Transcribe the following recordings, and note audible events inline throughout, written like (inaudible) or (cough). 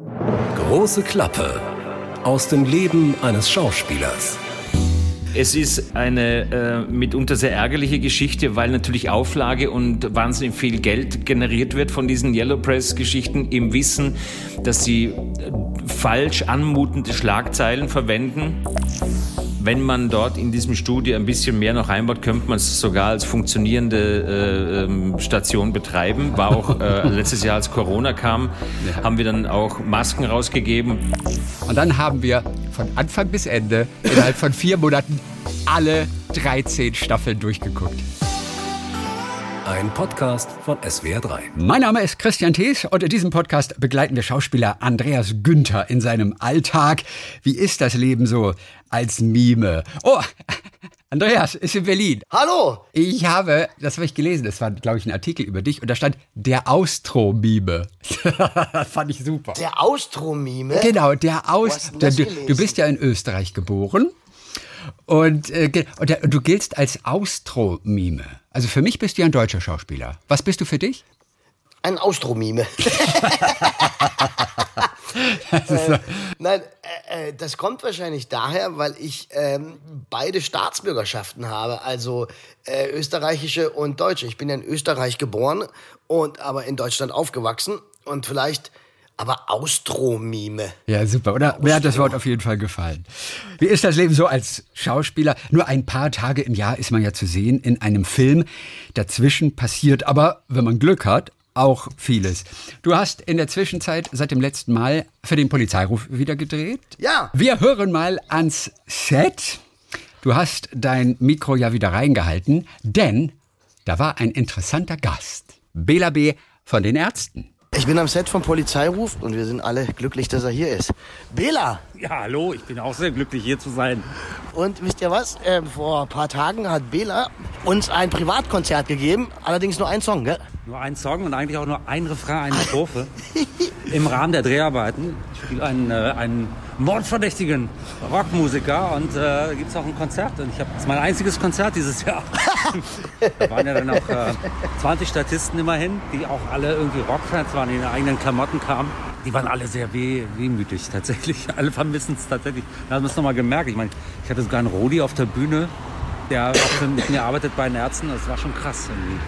Große Klappe aus dem Leben eines Schauspielers. Es ist eine äh, mitunter sehr ärgerliche Geschichte, weil natürlich Auflage und wahnsinnig viel Geld generiert wird von diesen Yellow Press-Geschichten im Wissen, dass sie äh, falsch anmutende Schlagzeilen verwenden. Wenn man dort in diesem Studio ein bisschen mehr noch einbaut, könnte man es sogar als funktionierende äh, ähm, Station betreiben. War auch äh, (laughs) letztes Jahr, als Corona kam, ja. haben wir dann auch Masken rausgegeben. Und dann haben wir von Anfang bis Ende innerhalb von vier Monaten alle 13 Staffeln durchgeguckt. Ein Podcast von SWR3. Mein Name ist Christian Thees und in diesem Podcast begleiten wir Schauspieler Andreas Günther in seinem Alltag. Wie ist das Leben so als Mime? Oh, (laughs) Andreas ist in Berlin. Hallo! Ich habe, das habe ich gelesen, das war, glaube ich, ein Artikel über dich und da stand der Austro-Mime. (laughs) das fand ich super. Der Austro-Mime? Genau, der Aus. Du, du bist ja in Österreich geboren. Und, äh, und, und du giltst als Austro-Mime. Also für mich bist du ja ein deutscher Schauspieler. Was bist du für dich? Ein Austromime. (laughs) äh, nein, äh, äh, das kommt wahrscheinlich daher, weil ich ähm, beide Staatsbürgerschaften habe, also äh, österreichische und deutsche. Ich bin ja in Österreich geboren und aber in Deutschland aufgewachsen und vielleicht aber Austromime. Ja, super, oder? Austro. Mir hat das Wort auf jeden Fall gefallen. Wie ist das Leben so als Schauspieler? Nur ein paar Tage im Jahr ist man ja zu sehen in einem Film. Dazwischen passiert aber, wenn man Glück hat, auch vieles. Du hast in der Zwischenzeit seit dem letzten Mal für den Polizeiruf wieder gedreht. Ja. Wir hören mal ans Set. Du hast dein Mikro ja wieder reingehalten, denn da war ein interessanter Gast. Bela B. von den Ärzten. Bin am Set vom Polizeiruf und wir sind alle glücklich, dass er hier ist. Bela! Ja, hallo, ich bin auch sehr glücklich, hier zu sein. Und wisst ihr was? Ähm, vor ein paar Tagen hat Bela uns ein Privatkonzert gegeben, allerdings nur ein Song, gell? Nur ein Song und eigentlich auch nur ein Refrain, eine Strophe. (laughs) Im Rahmen der Dreharbeiten. Ich spiele einen, äh, einen mordverdächtigen Rockmusiker und äh, gibt es auch ein Konzert. Und ich habe das ist mein einziges Konzert dieses Jahr. Da waren ja dann auch äh, 20 Statisten immerhin, die auch alle irgendwie Rockfans waren, die in ihren eigenen Klamotten kamen. Die waren alle sehr weh, wehmütig tatsächlich. (laughs) Alle vermissen es tatsächlich. Da haben wir es nochmal gemerkt. Ich meine, ich hatte sogar einen Rodi auf der Bühne, der auch mit mir arbeitet bei den Ärzten. Das war schon krass irgendwie.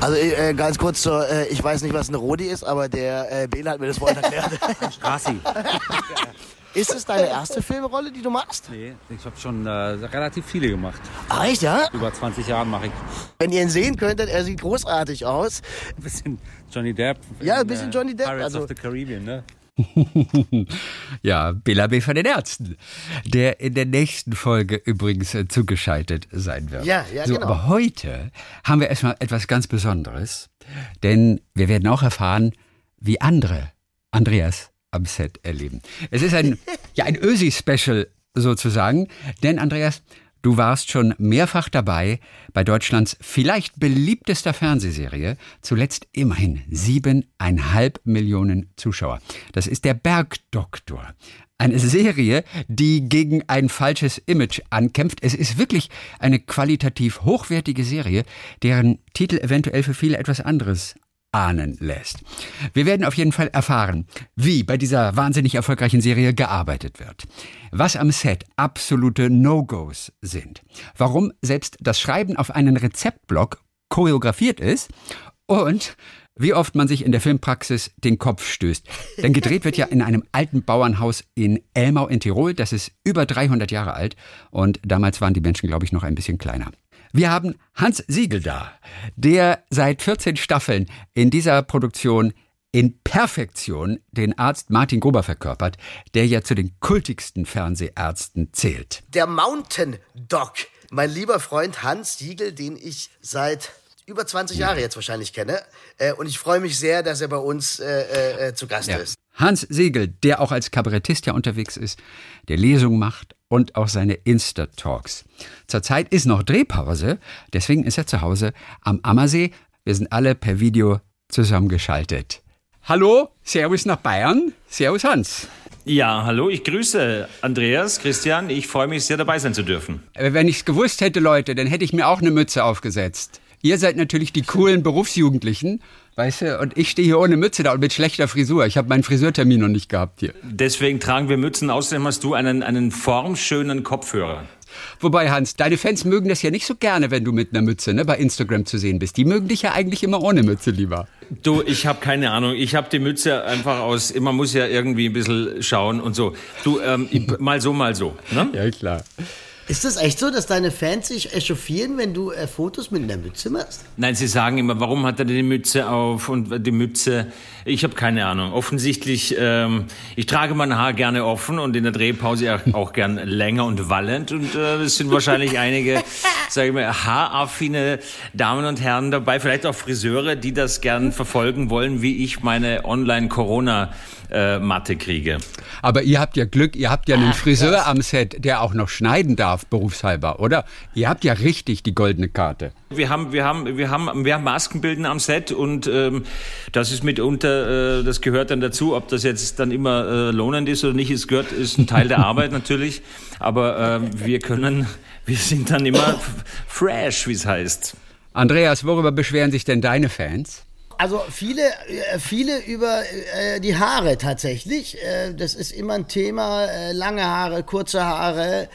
Also äh, ganz kurz zur, äh, ich weiß nicht, was eine Rodi ist, aber der äh, Bela hat mir das vorhin erklärt. (laughs) Strassi. (laughs) Ist es deine erste Filmrolle, die du machst? Nee, ich habe schon äh, relativ viele gemacht. Ach, echt, ja? Über 20 Jahre mache ich. Wenn ihr ihn sehen könntet, er sieht großartig aus. Ein bisschen Johnny Depp. Ja, ein bisschen Johnny Depp. Pirates also, of the Caribbean, ne? (laughs) ja, Bela B. von den Ärzten, der in der nächsten Folge übrigens äh, zugeschaltet sein wird. Ja, ja, so, genau. Aber heute haben wir erstmal etwas ganz Besonderes, denn wir werden auch erfahren, wie andere Andreas am Set erleben. Es ist ein, ja, ein Ösi-Special sozusagen, denn Andreas, Du warst schon mehrfach dabei bei Deutschlands vielleicht beliebtester Fernsehserie, zuletzt immerhin siebeneinhalb Millionen Zuschauer. Das ist der Bergdoktor. Eine Serie, die gegen ein falsches Image ankämpft. Es ist wirklich eine qualitativ hochwertige Serie, deren Titel eventuell für viele etwas anderes ahnen lässt. Wir werden auf jeden Fall erfahren, wie bei dieser wahnsinnig erfolgreichen Serie gearbeitet wird, was am Set absolute No-Gos sind, warum selbst das Schreiben auf einen Rezeptblock choreografiert ist und wie oft man sich in der Filmpraxis den Kopf stößt. Denn gedreht wird ja in einem alten Bauernhaus in Elmau in Tirol. Das ist über 300 Jahre alt. Und damals waren die Menschen, glaube ich, noch ein bisschen kleiner. Wir haben Hans Siegel da, der seit 14 Staffeln in dieser Produktion in Perfektion den Arzt Martin Gruber verkörpert, der ja zu den kultigsten Fernsehärzten zählt. Der Mountain Doc, mein lieber Freund Hans Siegel, den ich seit über 20 Jahre jetzt wahrscheinlich kenne. Äh, und ich freue mich sehr, dass er bei uns äh, äh, zu Gast ja. ist. Hans Siegel, der auch als Kabarettist ja unterwegs ist, der Lesung macht und auch seine Insta-Talks. Zurzeit ist noch Drehpause, deswegen ist er zu Hause am Ammersee. Wir sind alle per Video zusammengeschaltet. Hallo, Servus nach Bayern. Servus Hans. Ja, hallo, ich grüße Andreas, Christian. Ich freue mich sehr dabei sein zu dürfen. Wenn ich es gewusst hätte, Leute, dann hätte ich mir auch eine Mütze aufgesetzt. ihr seid natürlich die coolen Berufsjugendlichen, weißt du, und ich stehe hier ohne Mütze da und mit schlechter Frisur. Ich habe meinen Friseurtermin noch nicht gehabt hier. Deswegen tragen wir Mützen. Außerdem hast du einen, einen formschönen Kopfhörer. Wobei, Hans, deine Fans mögen das ja nicht so gerne, wenn du mit einer Mütze ne, bei Instagram zu sehen bist. Die mögen dich ja eigentlich immer ohne Mütze lieber. Du, ich habe keine Ahnung. Ich habe die Mütze einfach aus, man muss ja irgendwie ein bisschen schauen und so. Du, ähm, mal so, mal so. Ne? Ja, klar. Ist das echt so, dass deine Fans sich echauffieren, wenn du äh, Fotos mit einer Mütze machst? Nein, sie sagen immer, warum hat er die Mütze auf und die Mütze. Ich habe keine Ahnung. Offensichtlich, ähm, ich trage mein Haar gerne offen und in der Drehpause auch, auch gern länger und wallend. Und äh, es sind wahrscheinlich (laughs) einige, sage ich mal, haaraffine Damen und Herren dabei, vielleicht auch Friseure, die das gern verfolgen wollen, wie ich meine Online-Corona- äh, Matte kriege. Aber ihr habt ja Glück, ihr habt ja einen Ach, Friseur krass. am Set, der auch noch schneiden darf, berufshalber, oder? Ihr habt ja richtig die goldene Karte. Wir haben, wir haben, wir haben, wir haben Maskenbilden am Set und ähm, das ist mitunter, äh, das gehört dann dazu. Ob das jetzt dann immer äh, lohnend ist oder nicht, es gehört, ist ein Teil der (laughs) Arbeit natürlich. Aber äh, wir können, wir sind dann immer fresh, wie es heißt. Andreas, worüber beschweren sich denn deine Fans? Also viele, äh, viele über äh, die Haare tatsächlich. Äh, das ist immer ein Thema. Äh, lange Haare, kurze Haare.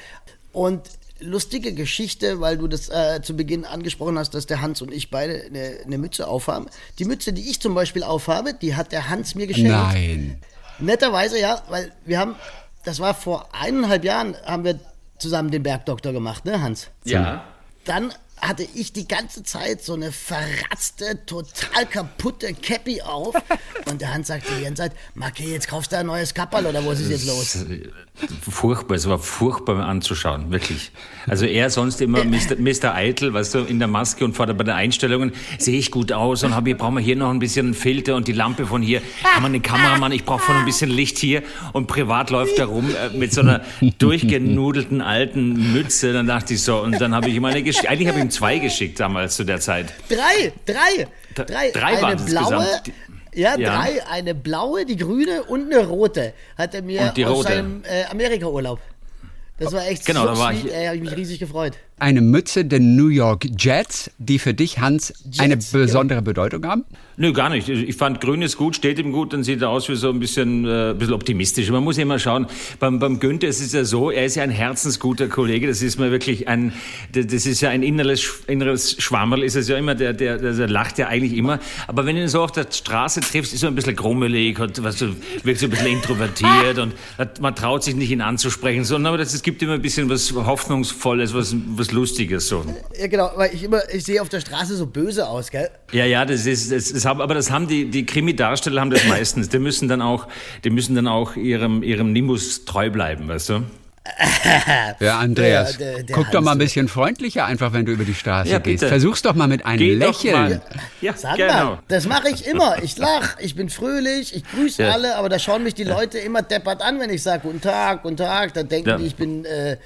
Und lustige Geschichte, weil du das äh, zu Beginn angesprochen hast, dass der Hans und ich beide eine, eine, Mütze aufhaben. Die Mütze, die ich zum Beispiel aufhabe, die hat der Hans mir geschenkt. Nein. Netterweise ja, weil wir haben, das war vor eineinhalb Jahren, haben wir zusammen den Bergdoktor gemacht, ne Hans? Ja. Dann hatte ich die ganze Zeit so eine verratzte, total kaputte Cappy auf. (laughs) Und der Hans sagte die ganze Zeit, Marke, jetzt kaufst du ein neues Kapperl oder was ist jetzt los? Äh, furchtbar, es war furchtbar anzuschauen, wirklich. Also er sonst immer (laughs) Mr. Mr. Eitel, weißt du, in der Maske und vor der, bei den Einstellungen sehe ich gut aus und habe, brauchen wir hier noch ein bisschen Filter und die Lampe von hier. Kann man den Kameramann, ich brauche von ein bisschen Licht hier und privat läuft er rum äh, mit so einer durchgenudelten alten Mütze. Dann dachte ich so und dann habe ich immer eine Geschichte, eigentlich habe ich ihm zwei geschickt damals zu der Zeit. Drei, drei, drei. Drei eine waren blaue, ja, ja, drei. Eine blaue, die grüne und eine rote hat er mir aus rote. seinem äh, Amerika-Urlaub. Das war echt genau, so da war sweet, ich, ey, habe ich mich riesig gefreut. Eine Mütze der New York Jets, die für dich, Hans, Jets, eine besondere ja. Bedeutung haben? Nö, gar nicht. Ich fand Grün ist gut, steht ihm gut, dann sieht er aus wie so ein bisschen, äh, ein bisschen optimistisch. Man muss ja immer schauen, beim, beim Günther ist es ja so, er ist ja ein herzensguter Kollege, das ist mir wirklich ein, das ist ja ein inneres, inneres Schwammerl, ist es ja immer, der, der, der, der lacht ja eigentlich immer. Aber wenn du ihn so auf der Straße triffst, ist er ein bisschen grummelig und was, wirkt so ein bisschen introvertiert und man traut sich nicht, ihn anzusprechen, sondern aber das, es gibt immer ein bisschen was Hoffnungsvolles, was, was Lustiges so. Ja, genau, weil ich immer, ich sehe auf der Straße so böse aus, gell? Ja, ja, das ist, das, das haben, aber das haben die, die Krimi-Darsteller haben das (coughs) meistens. Die müssen dann auch, die müssen dann auch ihrem, ihrem Nimbus treu bleiben, weißt du? (laughs) Ja, Andreas, der, der, der guck doch mal ein bisschen freundlicher einfach, wenn du über die Straße ja, gehst. Versuch's doch mal mit einem Geh Lächeln. Ja, Sag genau. mal, das mache ich immer. Ich lach, ich bin fröhlich, ich grüße ja. alle, aber da schauen mich die Leute immer deppert an, wenn ich sage Guten Tag, Guten Tag. Dann denken die, ich bin äh,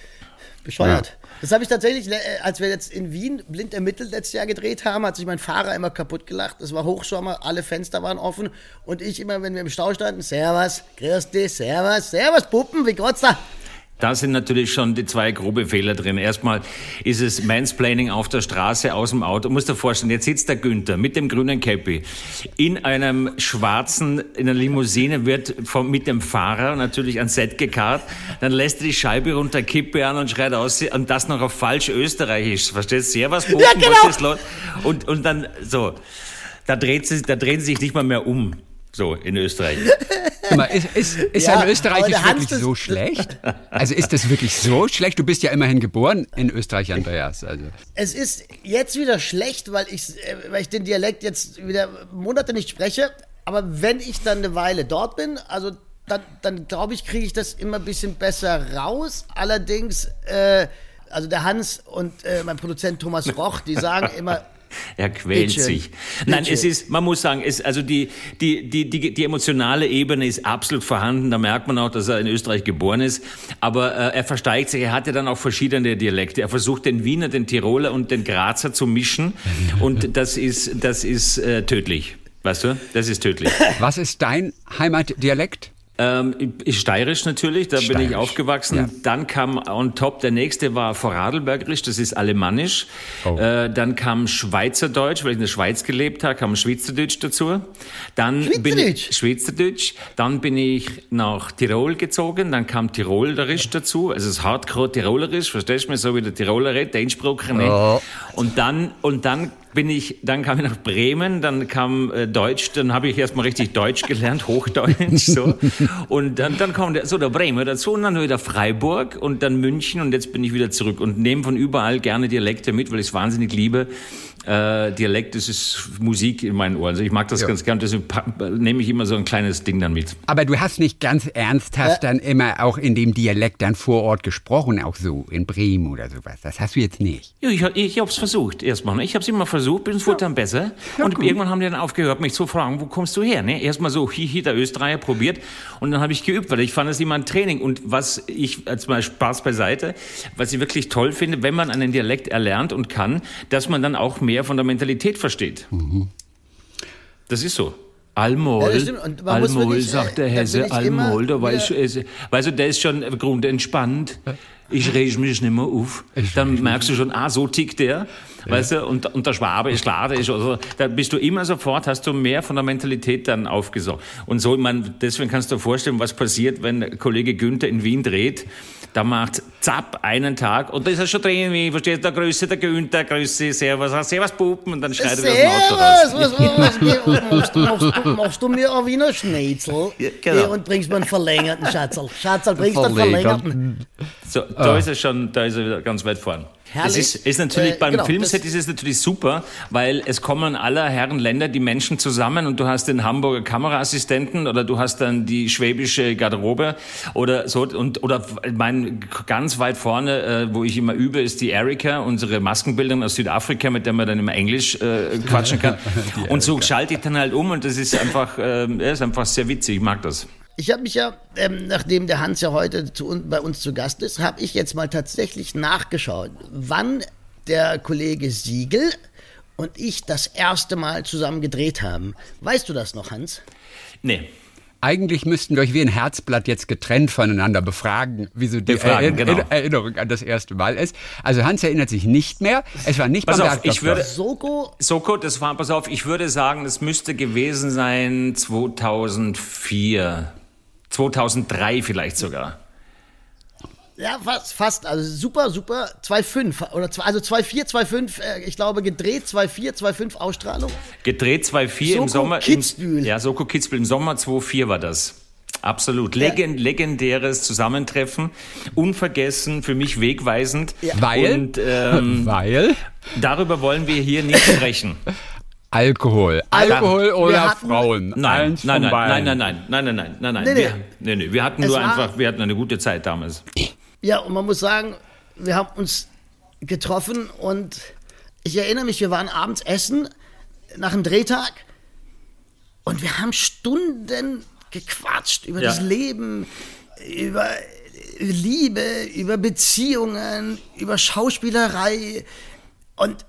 bescheuert. Das habe ich tatsächlich, äh, als wir jetzt in Wien blind ermittelt letztes Jahr gedreht haben, hat sich mein Fahrer immer kaputt gelacht. Es war Hochsommer, alle Fenster waren offen und ich immer, wenn wir im Stau standen, Servus, grüß dich, Servus, Servus, Puppen, wie geht's da? Da sind natürlich schon die zwei grobe Fehler drin. Erstmal ist es Mansplaining auf der Straße aus dem Auto. Du musst dir vorstellen, jetzt sitzt der Günther mit dem grünen Cappy in einem schwarzen, in einer Limousine, wird vom, mit dem Fahrer natürlich ans Set gekarrt. Dann lässt er die Scheibe runter, Kippe an und schreit aus und das noch auf falsch österreichisch. Verstehst du? Servus, Boten, ja, genau. was ist los? Und, und dann so, da dreht sie, da drehen sie sich nicht mal mehr um. So, in Österreich. (laughs) Mal, ist, ist, ist ja, ein Österreichisch wirklich so (laughs) schlecht? Also ist das wirklich so schlecht? Du bist ja immerhin geboren in Österreich, Andreas. Also. Es ist jetzt wieder schlecht, weil ich, äh, weil ich den Dialekt jetzt wieder Monate nicht spreche. Aber wenn ich dann eine Weile dort bin, also dann, dann glaube ich, kriege ich das immer ein bisschen besser raus. Allerdings, äh, also der Hans und äh, mein Produzent Thomas Roch, die sagen (laughs) immer, (laughs) er quält Bitte. sich. Nein, Bitte. es ist, man muss sagen, es, also die, die, die, die, die emotionale Ebene ist absolut vorhanden. Da merkt man auch, dass er in Österreich geboren ist. Aber äh, er versteigt sich. Er hat ja dann auch verschiedene Dialekte. Er versucht den Wiener, den Tiroler und den Grazer zu mischen. Und (laughs) das ist, das ist äh, tödlich. Weißt du? Das ist tödlich. Was ist dein Heimatdialekt? Ähm, steirisch natürlich, da bin ich Steirisch, aufgewachsen. ja. Dann kam on top, der nächste war Vorarlbergerisch, das ist alemannisch. Oh. Äh, dann kam Schweizerdeutsch, weil ich in der Schweiz gelebt habe, kam Schweizerdeutsch dazu. Dann bin ich, Schweizerdeutsch? Schweizerdeutsch. Dann bin ich nach Tirol gezogen, dann kam Tirolerisch dazu, also das Hardcore Tirolerisch, verstehst du mich, so wie der Tiroler redet, der Einsprache, ne? Oh. Und dann, und dann bin ich, dann kam ich nach Bremen, dann kam äh, Deutsch, dann habe ich erstmal richtig Deutsch gelernt, (laughs) Hochdeutsch, so. Und dann, dann kam der, so der Bremer dazu und dann wieder Freiburg und dann München und jetzt bin ich wieder zurück und nehme von überall gerne Dialekte mit, weil ich es wahnsinnig liebe. Äh, Dialekt, das ist Musik in meinen Ohren. Also ich mag das ganz gern, deswegen nehme ich immer so ein kleines Ding dann mit. Aber du hast nicht ganz ernsthaft dann immer auch in dem Dialekt dann vor Ort gesprochen, auch so in Bremen oder sowas. Das hast du jetzt nicht. Ja, ich, ich habe es versucht erstmal. Ne? Ich habe es immer versucht, bis es wurde dann besser. und irgendwann haben die dann aufgehört, mich zu fragen, wo kommst du her? Ne? Erstmal so, hihi, der Österreicher probiert. Und dann habe ich geübt, weil ich fand es immer ein Training. Und was ich, als mal Spaß beiseite, was ich wirklich toll finde, wenn man einen Dialekt erlernt und kann, dass man dann auch mehr von der Mentalität versteht. Das ist so. Almol, Ja, Almol, wirklich, äh, sagt der da Hesse, ich Almol, da weißt du, wieder- es- weißt du, der ist schon grundentspannt. Ich reg mich nicht mehr auf. Dann merkst du schon, ah, so tickt der. Weißt du, und, und der Schwabe ist klar, der ist, also, da bist du immer sofort, hast du mehr von der Mentalität dann aufgesaugt. Und so, man, deswegen kannst du dir vorstellen, was passiert, wenn Kollege Günther in Wien dreht. Da macht zapp einen Tag und da ist er schon drin, wie, verstehst du, der Größe, der Günther, Grüße, Servus, Servus Puppen und dann schneidet er das Auto raus. Servus, was, was, was, machst, du, machst, du, machst du mir ein Wiener Schnitzel Ja, genau. und bringst mir einen verlängerten Schatzel. Schatzel, bringst du einen Verlängerten. So, da ist er schon, da ist er wieder ganz weit vorn. Es Herrlich. ist, ist natürlich Äh, beim genau, Filmset ist es natürlich super, weil es kommen aller Herren Länder die Menschen zusammen und du hast den Hamburger Kameraassistenten oder du hast dann die schwäbische Garderobe oder so und oder mein ganz weit vorne, äh, wo ich immer übe, ist die Erika, unsere Maskenbildnerin aus Südafrika, mit der man dann immer Englisch äh, quatschen kann. (laughs) und so schalte ich dann halt um und das ist einfach, äh, ist einfach sehr witzig. Ich mag das. Ich habe mich ja, ähm, nachdem der Hans ja heute zu, bei uns zu Gast ist, habe ich jetzt mal tatsächlich nachgeschaut, wann der Kollege Siegel und ich das erste Mal zusammen gedreht haben. Weißt du das noch, Hans? Nee. Eigentlich müssten wir euch wie ein Herzblatt jetzt getrennt voneinander befragen, wieso die Befragen, Erinner- genau. Erinnerung an das erste Mal ist. Also Hans erinnert sich nicht mehr. Es war nicht Pass beim auf, ich Bergdoktor. würde- Soko, Soko, das war, pass auf, ich würde sagen, es müsste gewesen sein 2004, 2003 vielleicht sogar. ja, fast, fast, also super, super, 2,5 oder zwei, also 2,4, 2,5, äh, ich glaube gedreht, 2,4, 2,5 Ausstrahlung. Gedreht 2004 im Soko Sommer. Kitzbühel. Im, ja, Soko Kitzbühel im Sommer 2004 war das. Absolut. Legend, legendäres Zusammentreffen. Unvergessen, für mich wegweisend. Weil? Und ähm, (laughs) Weil darüber wollen wir hier nicht sprechen. (laughs) Alkohol. Alkohol wir oder hatten- Frauen. Nein, Eins nein, von nein, beiden. nein, nein, nein, nein, nein, nein, nein, Nee, nein. nee. Wir, nee, nee. Wir hatten Es nur war- einfach, wir hatten eine gute Zeit damals. Ja, und man muss sagen, wir haben uns getroffen und ich erinnere mich, wir waren abends essen nach einem Drehtag und wir haben Stunden gequatscht über Ja. das Leben, über Liebe, über Beziehungen, über Schauspielerei und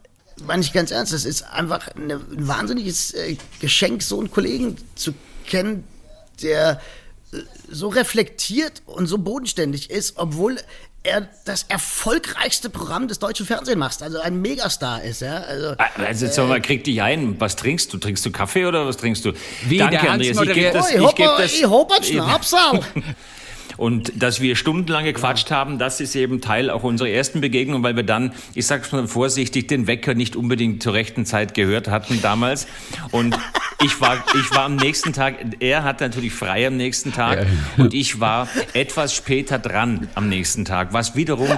meine ich ganz ernst, das ist einfach eine, ein wahnsinniges äh, Geschenk, so einen Kollegen zu kennen, der äh, so reflektiert und so bodenständig ist, obwohl er das erfolgreichste Programm des deutschen Fernsehens macht, also ein Megastar ist, ja. Also, Also jetzt sag mal, krieg dich ein. Was trinkst du? Trinkst du Kaffee oder was trinkst du? Wie, Danke, Andreas. Ich gebe das, ich ich hab, geb ein- das, ich hab einen Schnapsal. (laughs) Und dass wir stundenlang gequatscht haben, das ist eben Teil auch unserer ersten Begegnung, weil wir dann, ich sag's mal vorsichtig, den Wecker nicht unbedingt zur rechten Zeit gehört hatten damals. Und ich war, ich war am nächsten Tag, er hat natürlich frei am nächsten Tag und ich war etwas später dran am nächsten Tag, was wiederum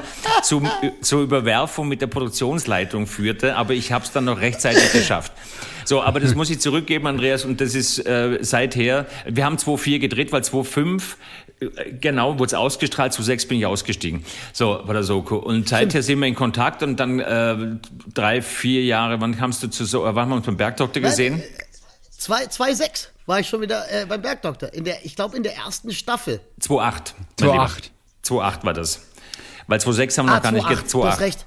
zum, zur Überwerfung mit der Produktionsleitung führte, aber ich habe es dann noch rechtzeitig geschafft. So, aber das muss ich zurückgeben, Andreas, und das ist äh, seither, wir haben 2.4 gedreht, weil 2.5 äh, genau, wurde es ausgestrahlt, zu sechs bin ich ausgestiegen. So, bei der Soko. Und seither sind wir in Kontakt und dann äh, drei, vier Jahre, wann kamst du zu so, äh, wann haben wir uns beim Bergdoktor gesehen? Zwei- 2,6 war ich schon wieder äh, beim Bergdoktor. In der, ich glaube, in der ersten Staffel. 2.8. 2,8. 2.8 war das. Weil 2.6 haben wir Ah, noch gar nicht 2,8, ge- du hast recht.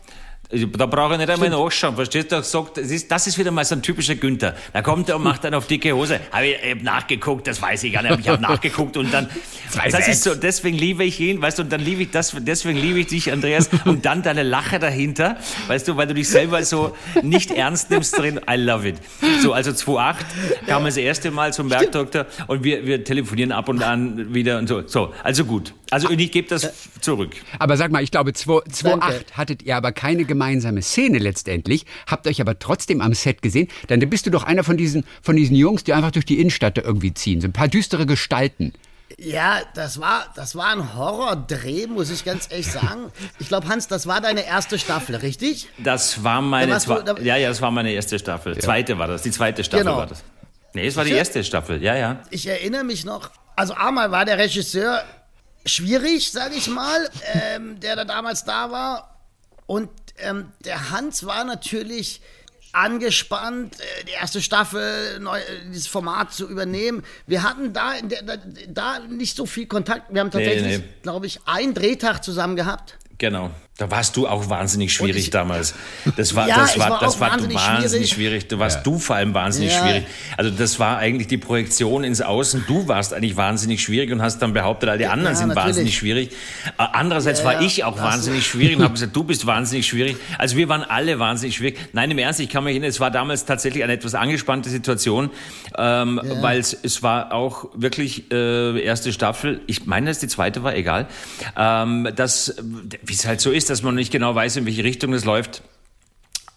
Da brauche ich nicht einmal nachschauen, verstehst du? Er sagt, das ist, das ist wieder mal so ein typischer Günther. Da kommt er und macht dann auf dicke Hose. Hab ich, ich hab nachgeguckt, das weiß ich gar nicht, aber ich habe nachgeguckt und dann, (laughs) das ist so, deswegen liebe ich ihn, weißt du, und dann liebe ich das, deswegen liebe ich dich, Andreas, und dann deine Lache dahinter, weißt du, weil du dich selber so nicht ernst nimmst drin, I love it. So, also 2008 kam das erste Mal zum Bergdoktor und wir, wir telefonieren ab und an wieder und so. So, also gut. Also ich gebe das zurück. Aber sag mal, ich glaube, 2008 hattet ihr aber keine gemeinsame Szene letztendlich, habt euch aber trotzdem am Set gesehen. Dann bist du doch einer von diesen, von diesen Jungs, die einfach durch die Innenstadt da irgendwie ziehen. So ein paar düstere Gestalten. Ja, das war, das war ein Horrordreh, muss ich ganz ehrlich sagen. Ich glaube, Hans, das war deine erste Staffel, richtig? Das war meine Da warst du- zwe- da- Ja, ja, das war meine erste Staffel. Zweite war das, die zweite Staffel Genau. war das. Nee, es war die erste Staffel, ja, ja. Ich erinnere mich noch, also einmal war der Regisseur schwierig, sage ich mal, (laughs) ähm, der da damals da war. Und ähm, der Hans war natürlich angespannt, äh, die erste Staffel, neu, äh, dieses Format zu übernehmen. Wir hatten da, in der, da, da nicht so viel Kontakt. Wir haben tatsächlich, nee. glaube ich, einen Drehtag zusammen gehabt. Genau. Da warst du auch wahnsinnig schwierig ich- damals. Das war, Ja, das war, war das war wahnsinnig wahnsinnig, schwierig. schwierig. Du warst du vor allem wahnsinnig Ja. schwierig. Also das war eigentlich die Projektion ins Außen. Du warst eigentlich wahnsinnig schwierig und hast dann behauptet, all die anderen Ja, sind natürlich. wahnsinnig schwierig. Äh, Andererseits Ja, war ja. ich auch Da wahnsinnig schwierig und habe gesagt, du bist wahnsinnig schwierig. Also wir waren alle wahnsinnig schwierig. Nein, im Ernst, ich kann mich erinnern, es war damals tatsächlich eine etwas angespannte Situation, ähm, weil es, es war auch wirklich äh, erste Staffel. Ich meine, dass die zweite war, egal. Ähm, das, wie es halt so ist, dass man nicht genau weiß, in welche Richtung es läuft.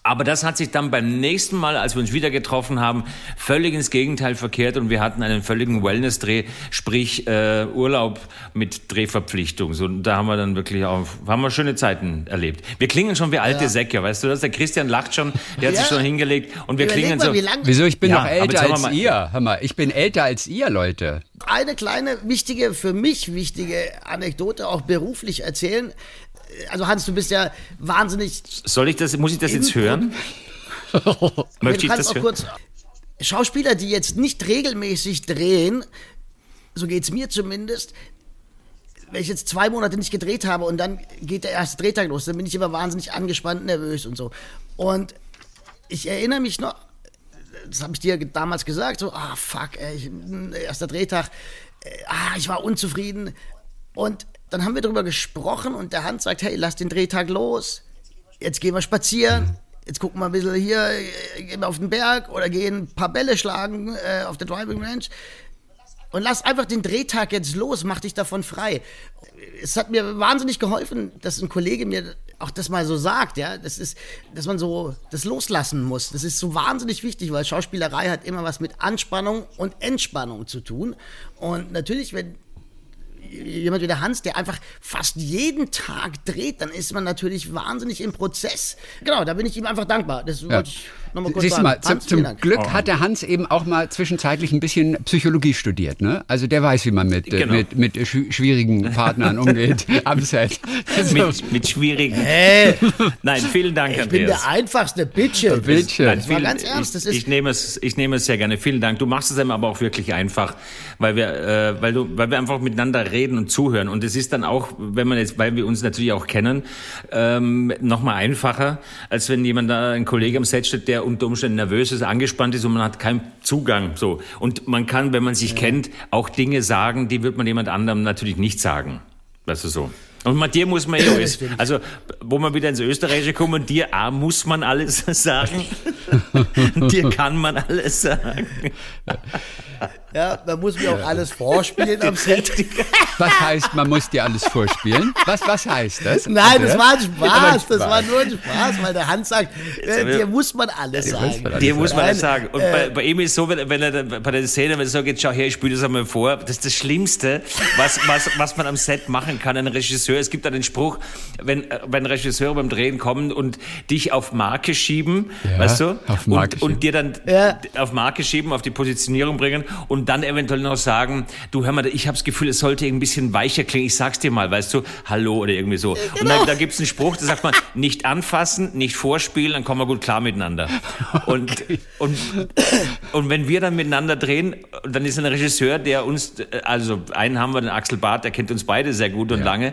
Aber das hat sich dann beim nächsten Mal, als wir uns wieder getroffen haben, völlig ins Gegenteil verkehrt und wir hatten einen völligen Wellness-Dreh, sprich äh, Urlaub mit Drehverpflichtung. So, da haben wir dann wirklich auch, haben wir schöne Zeiten erlebt. Wir klingen schon wie alte Säcke, weißt du das? Der Christian lacht schon, der hat Ja. sich schon hingelegt und wir Überleg klingen mal, so. wie Wieso? Ich bin Ja, noch älter als mal- ihr. Hör mal, ich bin älter als ihr, Leute. eine kleine, wichtige, für mich wichtige Anekdote auch beruflich erzählen. Also Hans, du bist ja wahnsinnig Soll ich das, muss ich das jetzt hören? (laughs) Möchte ich das auch hören? kurz. Schauspieler, die jetzt nicht regelmäßig drehen, so geht es mir zumindest, wenn ich jetzt zwei Monate nicht gedreht habe und dann geht der erste Drehtag los, dann bin ich immer wahnsinnig angespannt, nervös und so. Und ich erinnere mich noch, das habe ich dir damals gesagt, so, ah, fuck, ey, erster Drehtag, äh, ah, ich war unzufrieden. Und dann haben wir darüber gesprochen und der Hans sagt, hey, lass den Drehtag los, jetzt gehen wir spazieren, jetzt gucken wir ein bisschen hier, äh, gehen wir auf den Berg oder gehen ein paar Bälle schlagen äh, auf der Driving Range. Und lass einfach den Drehtag jetzt los, mach dich davon frei. Es hat mir wahnsinnig geholfen, dass ein Kollege mir auch das mal so sagt, ja. Das ist, dass man so das loslassen muss. Das ist so wahnsinnig wichtig, weil Schauspielerei hat immer was mit Anspannung und Entspannung zu tun. Und natürlich, wenn jemand wie der Hans, der einfach fast jeden Tag dreht, dann ist man natürlich wahnsinnig im Prozess. Genau, da bin ich ihm einfach dankbar. Das wollte ich nochmal kurz Siehst du sagen. mal, zum, Hans, zum. Glück hat der Hans eben auch mal zwischenzeitlich ein bisschen Psychologie studiert. Ne? Also der weiß, wie man mit, äh, Genau. mit, mit schw- schwierigen Partnern umgeht (laughs) am Set. Mit, mit schwierigen. (laughs) Nein, vielen Dank, Ich bin Andreas. der einfachste Bildschirm. Bildschirm. Nein, viel- ganz ernst, das Ich, ist- ich, nehme es, ich nehme es sehr gerne. Vielen Dank. Du machst es einem aber auch wirklich einfach, weil wir, äh, weil du, weil wir einfach miteinander reden und zuhören. Und es ist dann auch, wenn man jetzt, weil wir uns natürlich auch kennen, ähm, noch mal einfacher, als wenn jemand da, ein Kollege am Set steht, der unter Umständen nervös ist, angespannt ist und man hat keinen Zugang. So. Und man kann, wenn man sich kennt, auch Dinge sagen, die wird man jemand anderem natürlich nicht sagen. Weißt du so. Und mit dir muss man ja (clears throat) alles, also wo wir wieder ins Österreichische kommen, dir A, muss man alles (laughs) sagen, (laughs) dir kann man alles sagen. (laughs) (laughs) Ja, man muss mir auch alles vorspielen am (laughs) Set. Was heißt, man muss dir alles vorspielen? Was, was heißt das? (laughs) Nein, das war ein Spaß. Das war nur ein Spaß, weil der Hans sagt, äh, dir muss man alles sagen. Dir muss man Nein, sagen. Und bei, bei ihm ist es so, wenn, wenn er dann bei der Szene, wenn er sagt, jetzt schau her, ich spiele das einmal vor, das ist das Schlimmste, was, was, was man am Set machen kann, ein Regisseur. Es gibt da den Spruch, wenn, äh, wenn Regisseure beim Drehen kommen und dich auf Marke schieben, Ja, weißt du, auf Marke und, und dir dann Ja. auf Marke schieben, auf die Positionierung bringen und dann eventuell noch sagen, du hör mal, ich habe das Gefühl, es sollte ein bisschen weicher klingen, ich sag's dir mal, weißt du, hallo oder irgendwie so. Und Genau. da, da gibt's einen Spruch, da sagt man, nicht anfassen, nicht vorspielen, dann kommen wir gut klar miteinander. (laughs) Und, und, und wenn wir dann miteinander drehen, dann ist ein Regisseur, der uns, also einen haben wir, den Axel Barth, der kennt uns beide sehr gut und lange.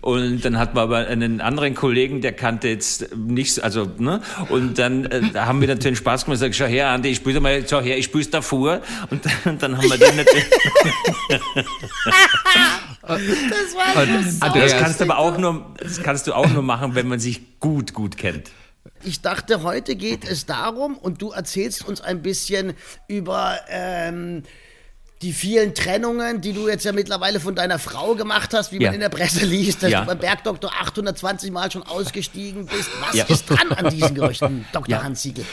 Und dann hat man aber einen anderen Kollegen, der kannte jetzt nichts, also, ne? Und dann äh, haben wir natürlich Spaß gemacht und gesagt, schau her, Andi, ich spiele mal, schau her, ich spiele davor. Und, und dann haben wir den natürlich. (laughs) Das war Und so Das kannst du aber auch nur, das kannst du auch nur machen, wenn man sich gut, gut kennt. Ich dachte, heute geht es darum, und du erzählst uns ein bisschen über ähm, die vielen Trennungen, die du jetzt ja mittlerweile von deiner Frau gemacht hast, wie Ja. man in der Presse liest, dass Ja. du beim Bergdoktor 820 Mal schon ausgestiegen bist. Was Ja. ist dran an diesen Gerüchten, (laughs) Dr. Hans Siegel?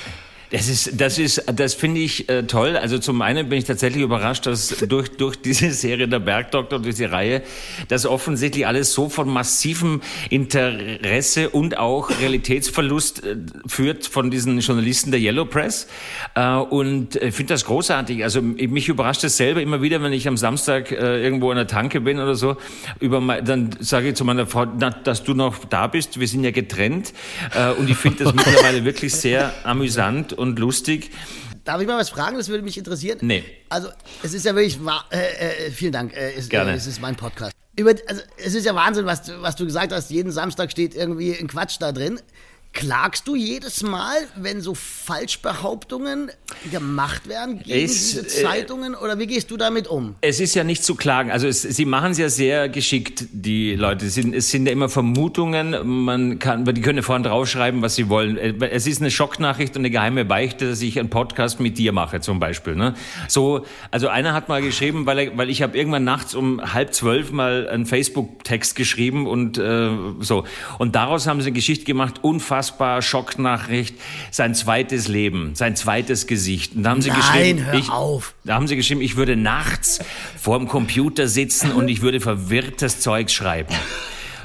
Das ist, das ist, das finde ich äh, toll. Also zum einen bin ich tatsächlich überrascht, dass durch, durch diese Serie der Bergdoktor, durch die Reihe, dass offensichtlich alles so von massivem Interesse und auch Realitätsverlust äh, führt von diesen Journalisten der Yellow Press. Äh, und ich finde das großartig. Also mich überrascht es selber immer wieder, wenn ich am Samstag äh, irgendwo an der Tanke bin oder so, über mein, dann sage ich zu meiner Frau, na, dass du noch da bist. Wir sind ja getrennt. Äh, und ich finde das mittlerweile wirklich sehr amüsant und lustig. Darf ich mal was fragen? Das würde mich interessieren. Nee. Also, es ist ja wirklich wahr. Äh, äh, vielen Dank. Äh, es, Gerne. Äh, es ist mein Podcast. Über, also, es ist ja Wahnsinn, was, was du gesagt hast. Jeden Samstag steht irgendwie ein Quatsch da drin. Klagst du jedes Mal, wenn so Falschbehauptungen gemacht werden gegen Es, diese äh, Zeitungen? Oder wie gehst du damit um? Es ist ja nicht zu klagen. Also es, sie machen es ja sehr geschickt, die Leute. Es sind, es sind ja immer Vermutungen. Man kann, die können vorne draufschreiben, was sie wollen. Es ist eine Schocknachricht und eine geheime Beichte, dass ich einen Podcast mit dir mache, zum Beispiel. Ne? So, also einer hat mal geschrieben, weil, er, weil ich habe irgendwann nachts um halb zwölf mal einen Facebook-Text geschrieben und äh, so. Und daraus haben sie eine Geschichte gemacht, unfassbar Schocknachricht, sein zweites Leben, sein zweites Gesicht. Und da haben sie Nein, geschrieben, hör ich, auf. da haben sie geschrieben, ich würde nachts vorm Computer sitzen und ich würde verwirrtes Zeugs schreiben.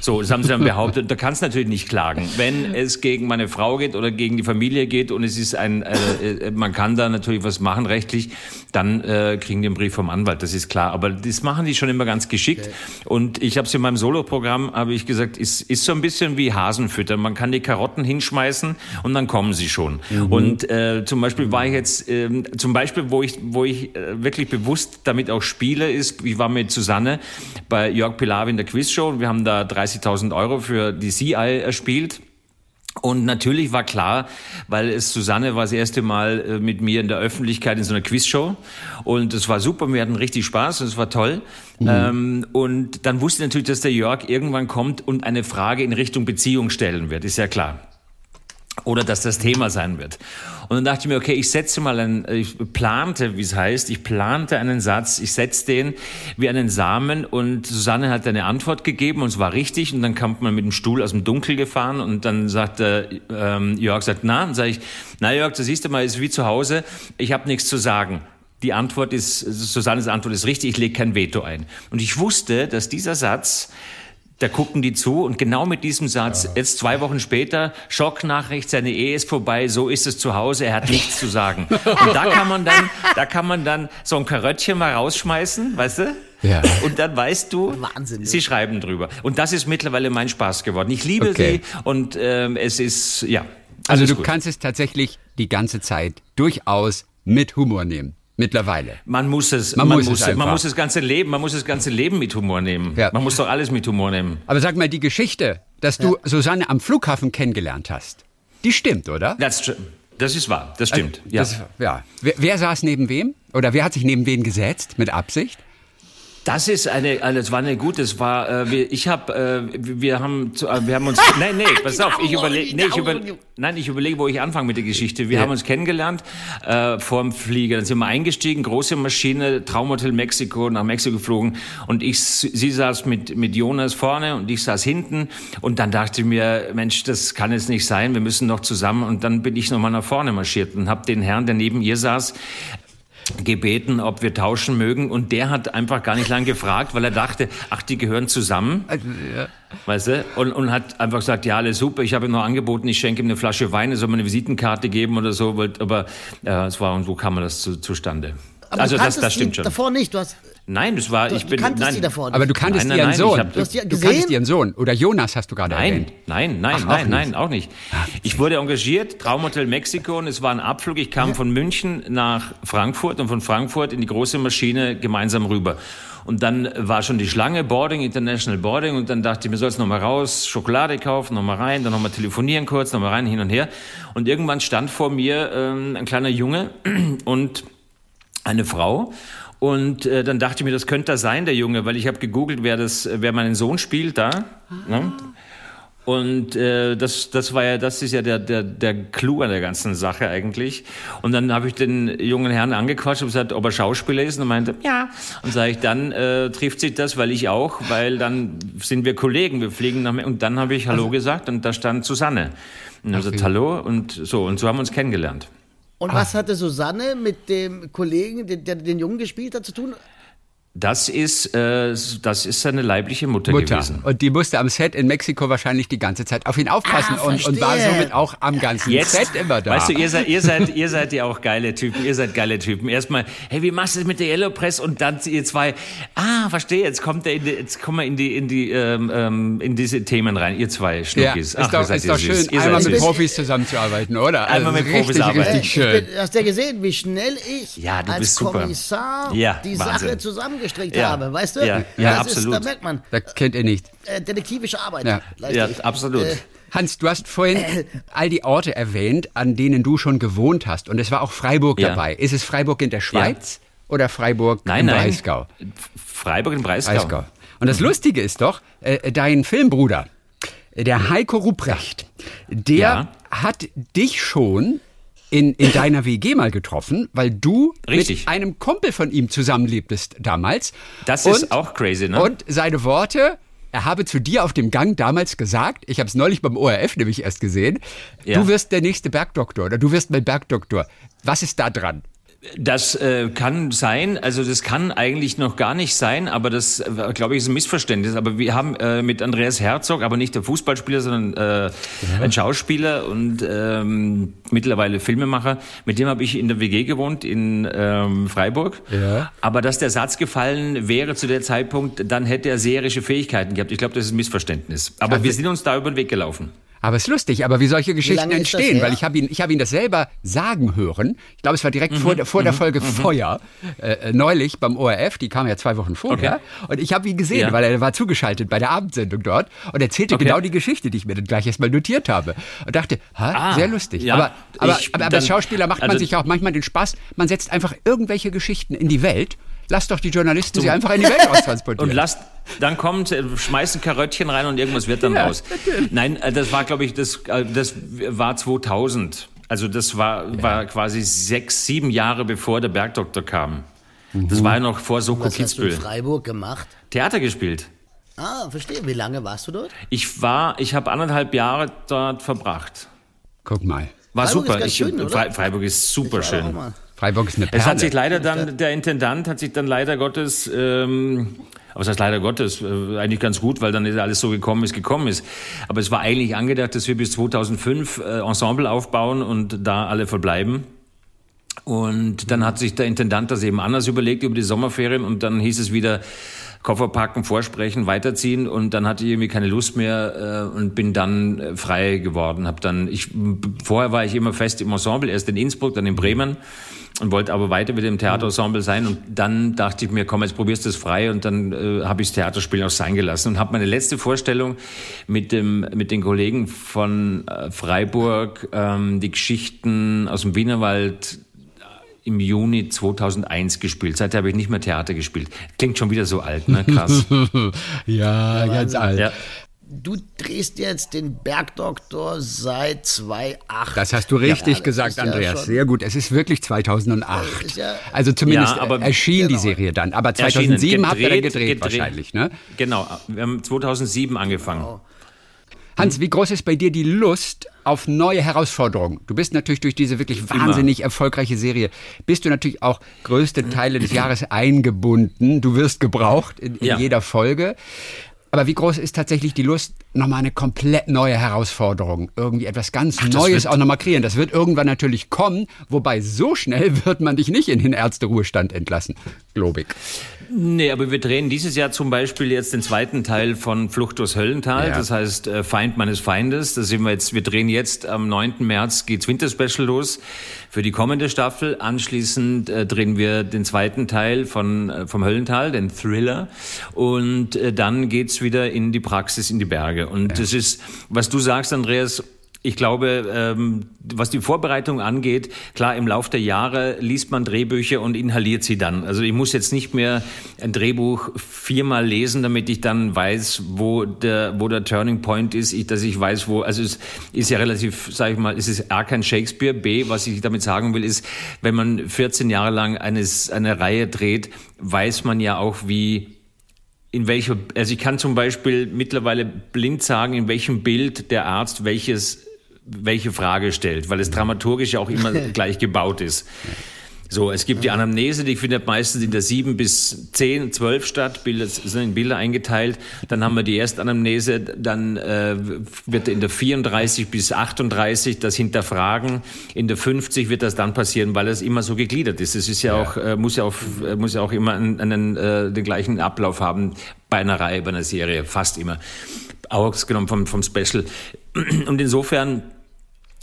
So, das haben sie dann behauptet. Da kannst du natürlich nicht klagen. Wenn es gegen meine Frau geht oder gegen die Familie geht und es ist ein, äh, äh, man kann da natürlich was machen rechtlich, dann äh, kriegen die einen Brief vom Anwalt, das ist klar. Aber das machen die schon immer ganz geschickt. Und ich habe es in meinem Soloprogramm, habe ich gesagt, ist, ist so ein bisschen wie Hasenfütter. Man kann die Karotten hinschmeißen und dann kommen sie schon. Und äh, zum Beispiel war ich jetzt, ähm, zum Beispiel, wo ich, wo ich äh, wirklich bewusst damit auch spiele, ist, ich war mit Susanne bei Jörg Pilawa in der Quizshow und wir haben da 30.000 Euro für die CI erspielt. Und natürlich war klar, weil es Susanne war das erste Mal äh, mit mir in der Öffentlichkeit in so einer Quizshow und es war super, wir hatten richtig Spaß und es war toll. Ähm, und dann wusste ich natürlich, dass der Jörg irgendwann kommt und eine Frage in Richtung Beziehung stellen wird, ist ja klar oder dass das Thema sein wird. Und dann dachte ich mir, okay, ich setze mal einen, ich plante, wie es heißt, ich plante einen Satz, ich setze den wie einen Samen und Susanne hat eine Antwort gegeben und es war richtig und dann kam man mit dem Stuhl aus dem Dunkel gefahren und dann sagte ähm, Jörg, sagt, na, dann sage ich, na Jörg, das siehst du mal, ist wie zu Hause, ich habe nichts zu sagen. Die Antwort ist, Susannes Antwort ist richtig, ich lege kein Veto ein. Und ich wusste, dass dieser Satz da gucken die zu und genau mit diesem Satz, jetzt zwei Wochen später, Schocknachricht, seine Ehe ist vorbei, so ist es zu Hause, er hat nichts zu sagen. Und da kann man dann, da kann man dann so ein Karöttchen mal rausschmeißen, weißt du? Ja. Und dann weißt du, Wahnsinn, sie schreiben drüber. Und das ist mittlerweile mein Spaß geworden. Ich liebe Okay. sie und ähm, es ist, ja. Also du gut. kannst es tatsächlich die ganze Zeit durchaus mit Humor nehmen. Mittlerweile. Man muss es, Man man, muss es man muss das ganze Leben, man muss das ganze Leben mit Humor nehmen. Ja. Man muss doch alles mit Humor nehmen. Aber sag mal, die Geschichte, dass du Susanne am Flughafen kennengelernt hast, die stimmt, oder? Das, das ist wahr, das stimmt. ja. Das, ja. Wer, wer saß neben wem? Oder wer hat sich neben wen gesetzt? Mit Absicht? Das ist eine, also das war eine gute, das war, äh, wir, ich habe, äh, wir haben, zu, äh, wir haben uns, (laughs) nein, nee, pass auf, ich überlege, nee, ich über, nein, ich überlege, wo ich anfange mit der Geschichte. Wir Ja. haben uns kennengelernt äh, vor dem Flieger, dann sind wir eingestiegen, große Maschine, Traumhotel Mexiko, nach Mexiko geflogen. Und ich, sie saß mit mit Jonas vorne und ich saß hinten. Und dann dachte ich mir, Mensch, das kann jetzt nicht sein, wir müssen noch zusammen. Und dann bin ich nochmal nach vorne marschiert und habe den Herrn, der neben ihr saß, gebeten, ob wir tauschen mögen und der hat einfach gar nicht lange gefragt, weil er dachte, ach, die gehören zusammen, weißt du, und, und hat einfach gesagt, ja, alles super, ich habe ihm noch angeboten, ich schenke ihm eine Flasche Wein, er soll mir eine Visitenkarte geben oder so, weil- aber ja, es war und so kam das zu, zustande. Aber also das, das stimmt schon. davor nicht. Du, hast, Nein, das war, du, ich du bin, kanntest nein, die davor nicht. Aber du kanntest Nein, nein, ihren Sohn. hab- Du hast die du kanntest ihren Sohn. Oder Jonas hast du gerade Nein, erwähnt. nein, nein, Ach, auch nein, nicht. nein, auch nicht. Ich wurde engagiert, Traumhotel Mexiko, und es war ein Abflug. Ich kam von München nach Frankfurt und von Frankfurt in die große Maschine gemeinsam rüber. Und dann war schon die Schlange, Boarding, International Boarding. Und dann dachte ich mir, soll es nochmal raus, Schokolade kaufen, nochmal rein, dann nochmal telefonieren kurz, nochmal rein, hin und her. Und irgendwann stand vor mir ähm, ein kleiner Junge (clears throat) und eine Frau. Und äh, dann dachte ich mir, das könnte da sein, der Junge, weil ich habe gegoogelt, wer das, wer meinen Sohn spielt da. Ne? Und äh, das, das war ja, das ist ja der, der, der Clou an der ganzen Sache eigentlich. Und dann habe ich den jungen Herrn angequatscht und gesagt, ob er Schauspieler ist. Und er meinte, ja. Und sage ich, dann äh, trifft sich das, weil ich auch, weil dann sind wir Kollegen, wir fliegen nach Und dann habe ich Hallo gesagt und da stand Susanne. Und er sagt Hallo und so. Und so haben wir uns kennengelernt. Und was hatte Susanne mit dem Kollegen, der, der den Jungen gespielt hat, zu tun? Das ist, äh, das ist seine leibliche Mutter, Mutter. gewesen. Und die musste am Set in Mexiko wahrscheinlich die ganze Zeit auf ihn aufpassen Ah, und, und war somit auch am ganzen Set immer da. Weißt du, ihr seid, ihr seid, ihr seid ja auch geile Typen. Ihr seid geile Typen. Erstmal, hey, wie machst du das mit der Yellow Press? Und dann ihr zwei, ah, verstehe, jetzt kommt der in die, jetzt kommen wir in die, in die, ähm, ähm, in diese Themen rein. Ihr zwei ja, Schnuckis. ist Ach, doch, ist doch schön, Ihr einmal süß. mit Profis zusammenzuarbeiten, oder? Also Einmal mit richtig, Profis arbeiten. richtig schön. Ich bin, hast du ja gesehen, wie schnell ich Ja, du als bist super. Kommissar Ja, die Wahnsinn. Sache zusammengestrickt Ja. habe, weißt du? Ja, ja, das Ist, absolut. da merkt man, Das kennt ihr nicht. äh, detektivische Arbeit. Ja. Ja, absolut. Äh, Hans, du hast vorhin all die Orte erwähnt, an denen du schon gewohnt hast. Und es war auch Freiburg Ja. dabei. Ist es Freiburg in der Schweiz oder Freiburg Nein, im nein. Breisgau? Freiburg im Breisgau. Breisgau. Und das Lustige ist doch, äh, dein Filmbruder, äh, der Heiko Ruprecht, der Ja. hat dich schon in, in deiner WG mal getroffen, weil du Richtig. mit einem Kumpel von ihm zusammenlebtest damals. Das ist auch crazy, ne? Und seine Worte, er habe zu dir auf dem Gang damals gesagt, ich habe es neulich beim ORF nämlich erst gesehen, Ja. du wirst der nächste Bergdoktor oder du wirst mein Bergdoktor. Was ist da dran? Das äh, kann sein, also das kann eigentlich noch gar nicht sein, aber das, äh, glaube ich, ist ein Missverständnis. Aber wir haben äh, mit Andreas Herzog, aber nicht der Fußballspieler, sondern äh, ein Schauspieler und ähm, mittlerweile Filmemacher, mit dem habe ich in der WG gewohnt in ähm, Freiburg. Ja. Aber dass der Satz gefallen wäre zu der Zeitpunkt, dann hätte er seherische Fähigkeiten gehabt. Ich glaube, das ist ein Missverständnis. Aber wir sind uns da über den Weg gelaufen. Aber es ist lustig, aber wie solche Geschichten das entstehen, weil ich habe ihn, ich habe ihn das selber sagen hören. Ich glaube, es war direkt vor, der- vor der Folge Feuer, äh, äh, neulich beim ORF, die kam ja zwei Wochen vorher. Und ich habe ihn gesehen, Ja. weil er war zugeschaltet bei der Abendsendung dort und erzählte Okay. genau die Geschichte, die ich mir dann gleich erstmal notiert habe. Und dachte, ha, Ah, sehr lustig. ja, aber aber, ich- aber, aber dann- als Schauspieler macht man also- sich auch manchmal den Spaß, man setzt einfach irgendwelche Geschichten in die Welt. Lass doch die Journalisten sie einfach in die Welt (laughs) raustransportieren. Und lasst, dann kommt, äh, schmeißt ein Karöttchen rein und irgendwas wird dann Ja, raus. Nein, äh, das war, glaube ich, das, äh, das war 2000. Also das war, war quasi sechs, sieben Jahre bevor der Bergdoktor kam. Das war ja noch vor Soko was hast du in Kitzbühel. Freiburg gemacht? Theater gespielt. Ah, verstehe. Wie lange warst du dort? Ich war, ich habe anderthalb Jahre dort verbracht. Guck mal, War Freiburg super. ist ganz ich, schön, Freiburg ist super schön. Freiburg ist eine Perle. Es hat sich leider dann, der Intendant hat sich dann leider Gottes, ähm, aber was heißt leider Gottes, äh, eigentlich ganz gut, weil dann ist alles so gekommen, wie es gekommen ist. Aber es war eigentlich angedacht, dass wir bis 2005 äh, Ensemble aufbauen und da alle verbleiben. Und dann hat sich der Intendant das eben anders überlegt über die Sommerferien und dann hieß es wieder Koffer packen, vorsprechen, weiterziehen und dann hatte ich irgendwie keine Lust mehr äh, und bin dann äh, frei geworden. Hab dann ich vorher war ich immer fest im Ensemble, erst in Innsbruck, dann in Bremen und wollte aber weiter mit dem Theaterensemble sein und dann dachte ich mir, komm, jetzt probierst du es frei und dann äh, habe ich das Theaterspielen auch sein gelassen und habe meine letzte Vorstellung mit dem mit den Kollegen von äh, Freiburg ähm, die Geschichten aus dem Wienerwald im Juni 2001 gespielt. Seither habe ich nicht mehr Theater gespielt. Klingt schon wieder so alt, ne? Krass. (laughs) ja, ganz alt. ja. Du drehst jetzt den Bergdoktor seit 2008. Das hast du richtig das gesagt, ja Andreas. schon- Sehr gut. Es ist wirklich 2008. ist ja- also zumindest Ja, aber- erschien die genau. Serie dann. Aber Erschienen, 2007 habt ihr dann gedreht, gedreht, gedreht. wahrscheinlich, ne? Genau, wir haben 2007 angefangen. Hans, wie groß ist bei dir die Lust auf neue Herausforderungen? Du bist natürlich durch diese wirklich wahnsinnig erfolgreiche Serie, bist du natürlich auch größte Teile des Jahres eingebunden. Du wirst gebraucht in, in Ja. jeder Folge. Aber wie groß ist tatsächlich die Lust nochmal eine komplett neue Herausforderung. Irgendwie etwas ganz Ach, Neues auch nochmal kreieren. Das wird irgendwann natürlich kommen, wobei so schnell (laughs) wird man dich nicht in den Ärzteruhestand entlassen, glaube ich. Nee, aber wir drehen dieses Jahr zum Beispiel jetzt den zweiten Teil von Flucht durchs Höllental. Ja. Das heißt äh, Feind meines Feindes. Da sind wir jetzt, wir drehen jetzt am 9. März geht's Winterspecial los für die kommende Staffel. Anschließend äh, drehen wir den zweiten Teil von äh, vom Höllental, den Thriller. Und äh, dann geht's wieder in die Praxis, in die Berge. Und ja. das ist, was du sagst, Andreas, ich glaube, ähm, was die Vorbereitung angeht, klar, im Laufe der Jahre liest man Drehbücher und inhaliert sie dann. Also ich muss jetzt nicht mehr ein Drehbuch viermal lesen, damit ich dann weiß, wo der, wo der Turning Point ist, ich, dass ich weiß, wo, also es ist ja relativ, sage ich mal, es ist A, kein Shakespeare, B, was ich damit sagen will, ist, wenn man 14 Jahre lang eines, eine Reihe dreht, weiß man ja auch, wie in welcher, also ich kann zum Beispiel mittlerweile blind sagen, in welchem Bild der Arzt welches welche Frage stellt, weil es dramaturgisch ja auch immer (laughs) gleich gebaut ist. So, es gibt die Anamnese, die findet meistens in der 7 bis 10, 12 statt, Bilder, sind in Bilder eingeteilt. Dann haben wir die Erstanamnese, dann äh, wird in der 34 bis 38 das Hinterfragen. In der 50 wird das dann passieren, weil es immer so gegliedert ist. Es ist ja, ja. auch, äh, muss ja auch, äh, muss ja auch immer einen, einen äh, den gleichen Ablauf haben bei einer Reihe, bei einer Serie, fast immer. Ausgenommen vom, vom Special. Und insofern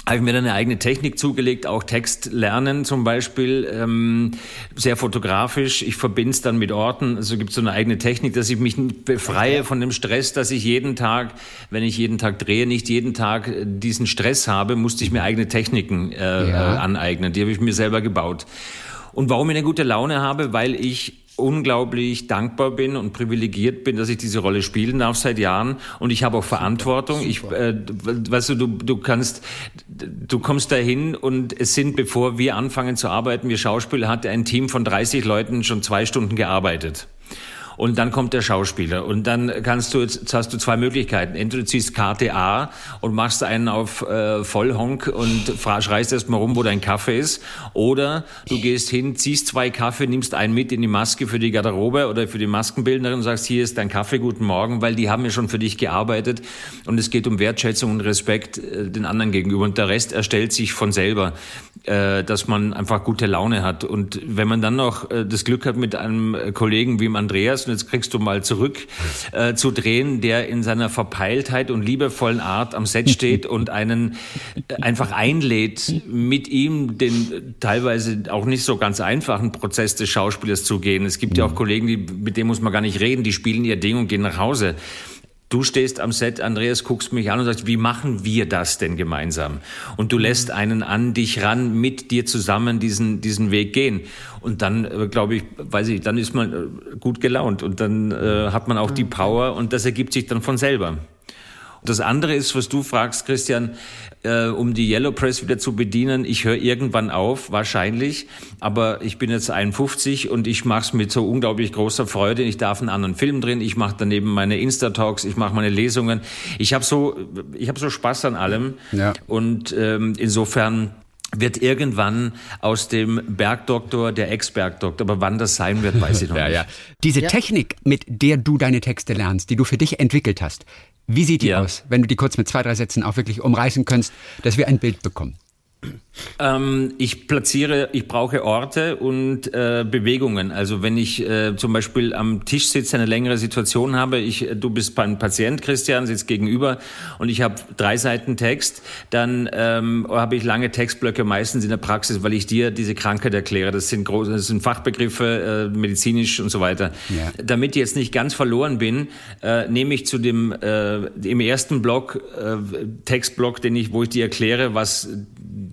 habe ich mir dann eine eigene Technik zugelegt, auch Text lernen zum Beispiel, ähm, sehr fotografisch. Ich verbinde es dann mit Orten. Also gibt es so eine eigene Technik, dass ich mich befreie von dem Stress, dass ich jeden Tag, wenn ich jeden Tag drehe, nicht jeden Tag diesen Stress habe, musste ich mir eigene Techniken äh, ja. äh, aneignen. Die habe ich mir selber gebaut. Und warum ich eine gute Laune habe, weil ich unglaublich dankbar bin und privilegiert bin, dass ich diese Rolle spielen darf seit Jahren. Und ich habe auch Verantwortung. Super. Ich, äh, weißt du, du, du kannst, du kommst dahin und es sind, bevor wir anfangen zu arbeiten, wir Schauspieler, hat ein Team von 30 Leuten schon zwei Stunden gearbeitet und dann kommt der Schauspieler und dann kannst du jetzt hast du zwei Möglichkeiten. Entweder du ziehst Karte A und machst einen auf äh, Vollhonk und schreist erst mal rum, wo dein Kaffee ist, oder du gehst hin, ziehst zwei Kaffee, nimmst einen mit in die Maske für die Garderobe oder für die Maskenbildnerin und sagst, hier ist dein Kaffee, guten Morgen, weil die haben ja schon für dich gearbeitet und es geht um Wertschätzung und Respekt äh, den anderen gegenüber und der Rest erstellt sich von selber äh, dass man einfach gute Laune hat. Und wenn man dann noch äh, das Glück hat, mit einem Kollegen wie Andreas, und jetzt kriegst du mal zurück, äh, zu drehen, der in seiner Verpeiltheit und liebevollen Art am Set steht und einen äh, einfach einlädt, mit ihm den teilweise auch nicht so ganz einfachen Prozess des Schauspielers zu gehen. Es gibt ja auch mhm. Kollegen, die, mit denen muss man gar nicht reden, die spielen ihr Ding und gehen nach Hause. Du stehst am Set, Andreas, guckst mich an und sagst, wie machen wir das denn gemeinsam? Und du lässt einen an dich ran, mit dir zusammen diesen, diesen Weg gehen. Und dann, äh, glaube ich, weiß ich, dann ist man äh, gut gelaunt und dann äh, hat man auch die Power und das ergibt sich dann von selber. Das andere ist, was du fragst, Christian, äh, um die Yellow Press wieder zu bedienen. Ich höre irgendwann auf, wahrscheinlich, aber ich bin jetzt 51 und ich mache es mit so unglaublich großer Freude. Ich darf einen anderen Film drehen, ich mache daneben meine Insta-Talks, ich mache meine Lesungen. Ich habe so, ich habe so Spaß an allem ja. und ähm, insofern wird irgendwann aus dem Bergdoktor der Ex-Bergdoktor. Aber wann das sein wird, weiß ich noch (laughs) ja, nicht. Ja. Diese ja. Technik, mit der du deine Texte lernst, die du für dich entwickelt hast, wie sieht die ja. aus, wenn du die kurz mit zwei, drei Sätzen auch wirklich umreißen könntest, dass wir ein Bild bekommen? Ähm, ich platziere, ich brauche Orte und äh, Bewegungen. Also wenn ich äh, zum Beispiel am Tisch sitze, eine längere Situation habe, ich, du bist beim Patient, Christian, sitzt gegenüber und ich habe drei Seiten Text, dann ähm, habe ich lange Textblöcke meistens in der Praxis, weil ich dir diese Krankheit erkläre. Das sind große, das sind Fachbegriffe, äh, medizinisch und so weiter. Ja. Damit ich jetzt nicht ganz verloren bin, äh, nehme ich zu dem äh, im ersten Block äh, Textblock, den ich, wo ich dir erkläre, was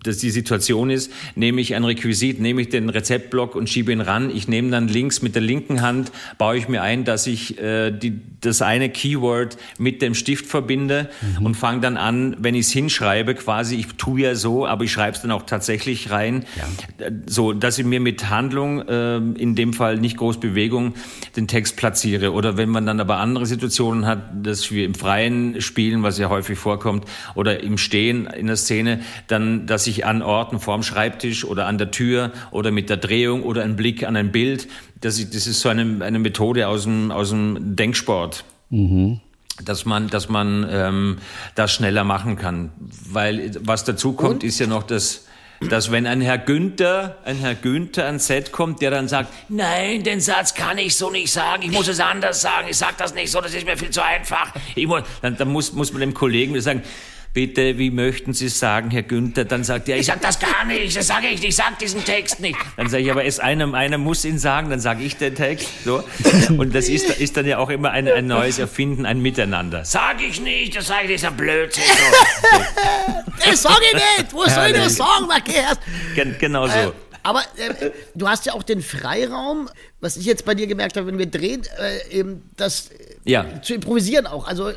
dass die Situation ist, nehme ich ein Requisit, nehme ich den Rezeptblock und schiebe ihn ran. Ich nehme dann links mit der linken Hand, baue ich mir ein, dass ich äh, die, das eine Keyword mit dem Stift verbinde mhm. und fange dann an, wenn ich es hinschreibe, quasi, ich tue ja so, aber ich schreibe es dann auch tatsächlich rein, ja. so dass ich mir mit Handlung, äh, in dem Fall nicht groß Bewegung, den Text platziere. Oder wenn man dann aber andere Situationen hat, dass wir im Freien spielen, was ja häufig vorkommt, oder im Stehen in der Szene, dann, dass ich an Orten vorm Schreibtisch oder an der Tür oder mit der Drehung oder ein Blick an ein Bild, das, das ist so eine, eine Methode aus dem, aus dem Denksport. Mhm. dass man, dass man ähm, das schneller machen kann. Weil was dazu kommt, ist ja noch das dass wenn ein Herr Günther, ein Herr Günther ans Set kommt, der dann sagt, nein, den Satz kann ich so nicht sagen, ich muss es anders sagen, ich sag das nicht so, das ist mir viel zu einfach. Ich muss, dann, dann muss, muss man dem Kollegen sagen, bitte, wie möchten Sie es sagen, Herr Günther? Dann sagt er, ich sag das gar nicht, das sage ich nicht, ich sag diesen Text nicht. Dann sage ich, aber es einer, einer muss ihn sagen, dann sage ich den Text. So. Und das ist, ist dann ja auch immer ein, ein neues Erfinden, ein Miteinander. Sag ich nicht, das sage ich, das ist ein Blödsinn. So. (laughs) das sage ich nicht, wo soll ich das sagen, Matthias? Gen genau so. Äh, aber äh, du hast ja auch den Freiraum, was ich jetzt bei dir gemerkt habe, wenn wir drehen, äh, eben das ja. zu improvisieren auch. Also äh,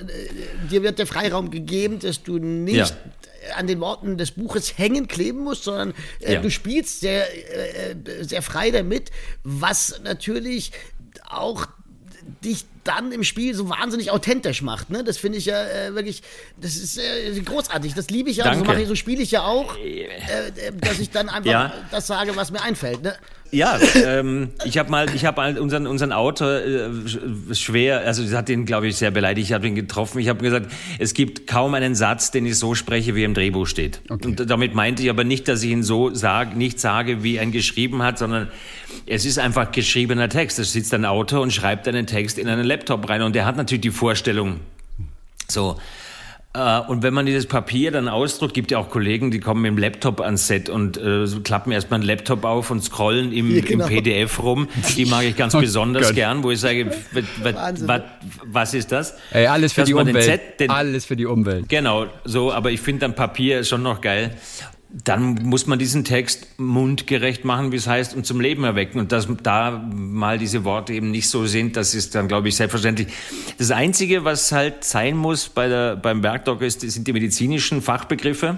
dir wird der Freiraum gegeben, dass du nicht ja. an den Worten des Buches hängen kleben musst, sondern äh, ja. du spielst sehr, äh, sehr frei damit, was natürlich auch dich dann im Spiel so wahnsinnig authentisch macht. Ne? Das finde ich ja äh, wirklich, das ist äh, großartig. Das liebe ich ja. Danke. So, ich, so spiele ich ja auch, äh, äh, dass ich dann einfach ja. das sage, was mir einfällt. Ne? Ja, ähm, ich habe mal, ich habe mal unseren unseren Autor äh, schwer, also das hat ihn, glaube ich, sehr beleidigt. Ich habe ihn getroffen. Ich habe gesagt, es gibt kaum einen Satz, den ich so spreche, wie im Drehbuch steht. Okay. Und damit meinte ich aber nicht, dass ich ihn so sag, nicht sage, wie er ihn geschrieben hat, sondern es ist einfach geschriebener Text. Da sitzt ein Autor und schreibt einen Text in einen Laptop rein und der hat natürlich die Vorstellung. So, äh, und wenn man dieses Papier dann ausdruckt, gibt ja auch Kollegen, die kommen mit dem Laptop ans Set und äh, klappen erstmal einen Laptop auf und scrollen im, ja, genau. im PDF rum. Die mag ich ganz (laughs) oh besonders Gott. gern, wo ich sage, was ist das? Ey, alles für Dass die Umwelt. Set, den, alles für die Umwelt. Genau, so, aber ich finde dann Papier schon noch geil dann muss man diesen Text mundgerecht machen, wie es heißt, und zum Leben erwecken. Und dass da mal diese Worte eben nicht so sind, das ist dann, glaube ich, selbstverständlich. Das Einzige, was halt sein muss bei der, beim Werkdoc, ist, sind die medizinischen Fachbegriffe.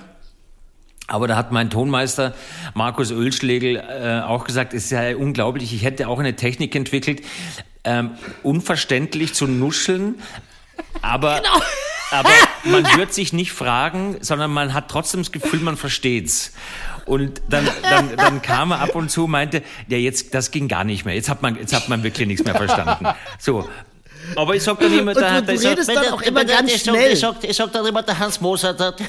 Aber da hat mein Tonmeister Markus Ölschlegel äh, auch gesagt, es ist ja unglaublich, ich hätte auch eine Technik entwickelt, ähm, unverständlich zu nuscheln, aber... Genau aber man wird sich nicht fragen, sondern man hat trotzdem das Gefühl, man versteht's. Und dann, dann, dann kam er ab und zu meinte, ja, jetzt, das ging gar nicht mehr. Jetzt hat man, jetzt hat man wirklich nichts mehr verstanden. So. Aber ich sag dann immer, der, du, du redest dann auch immer ganz schnell. Ich sag, ich sag dann immer, der Hans Moser, der, der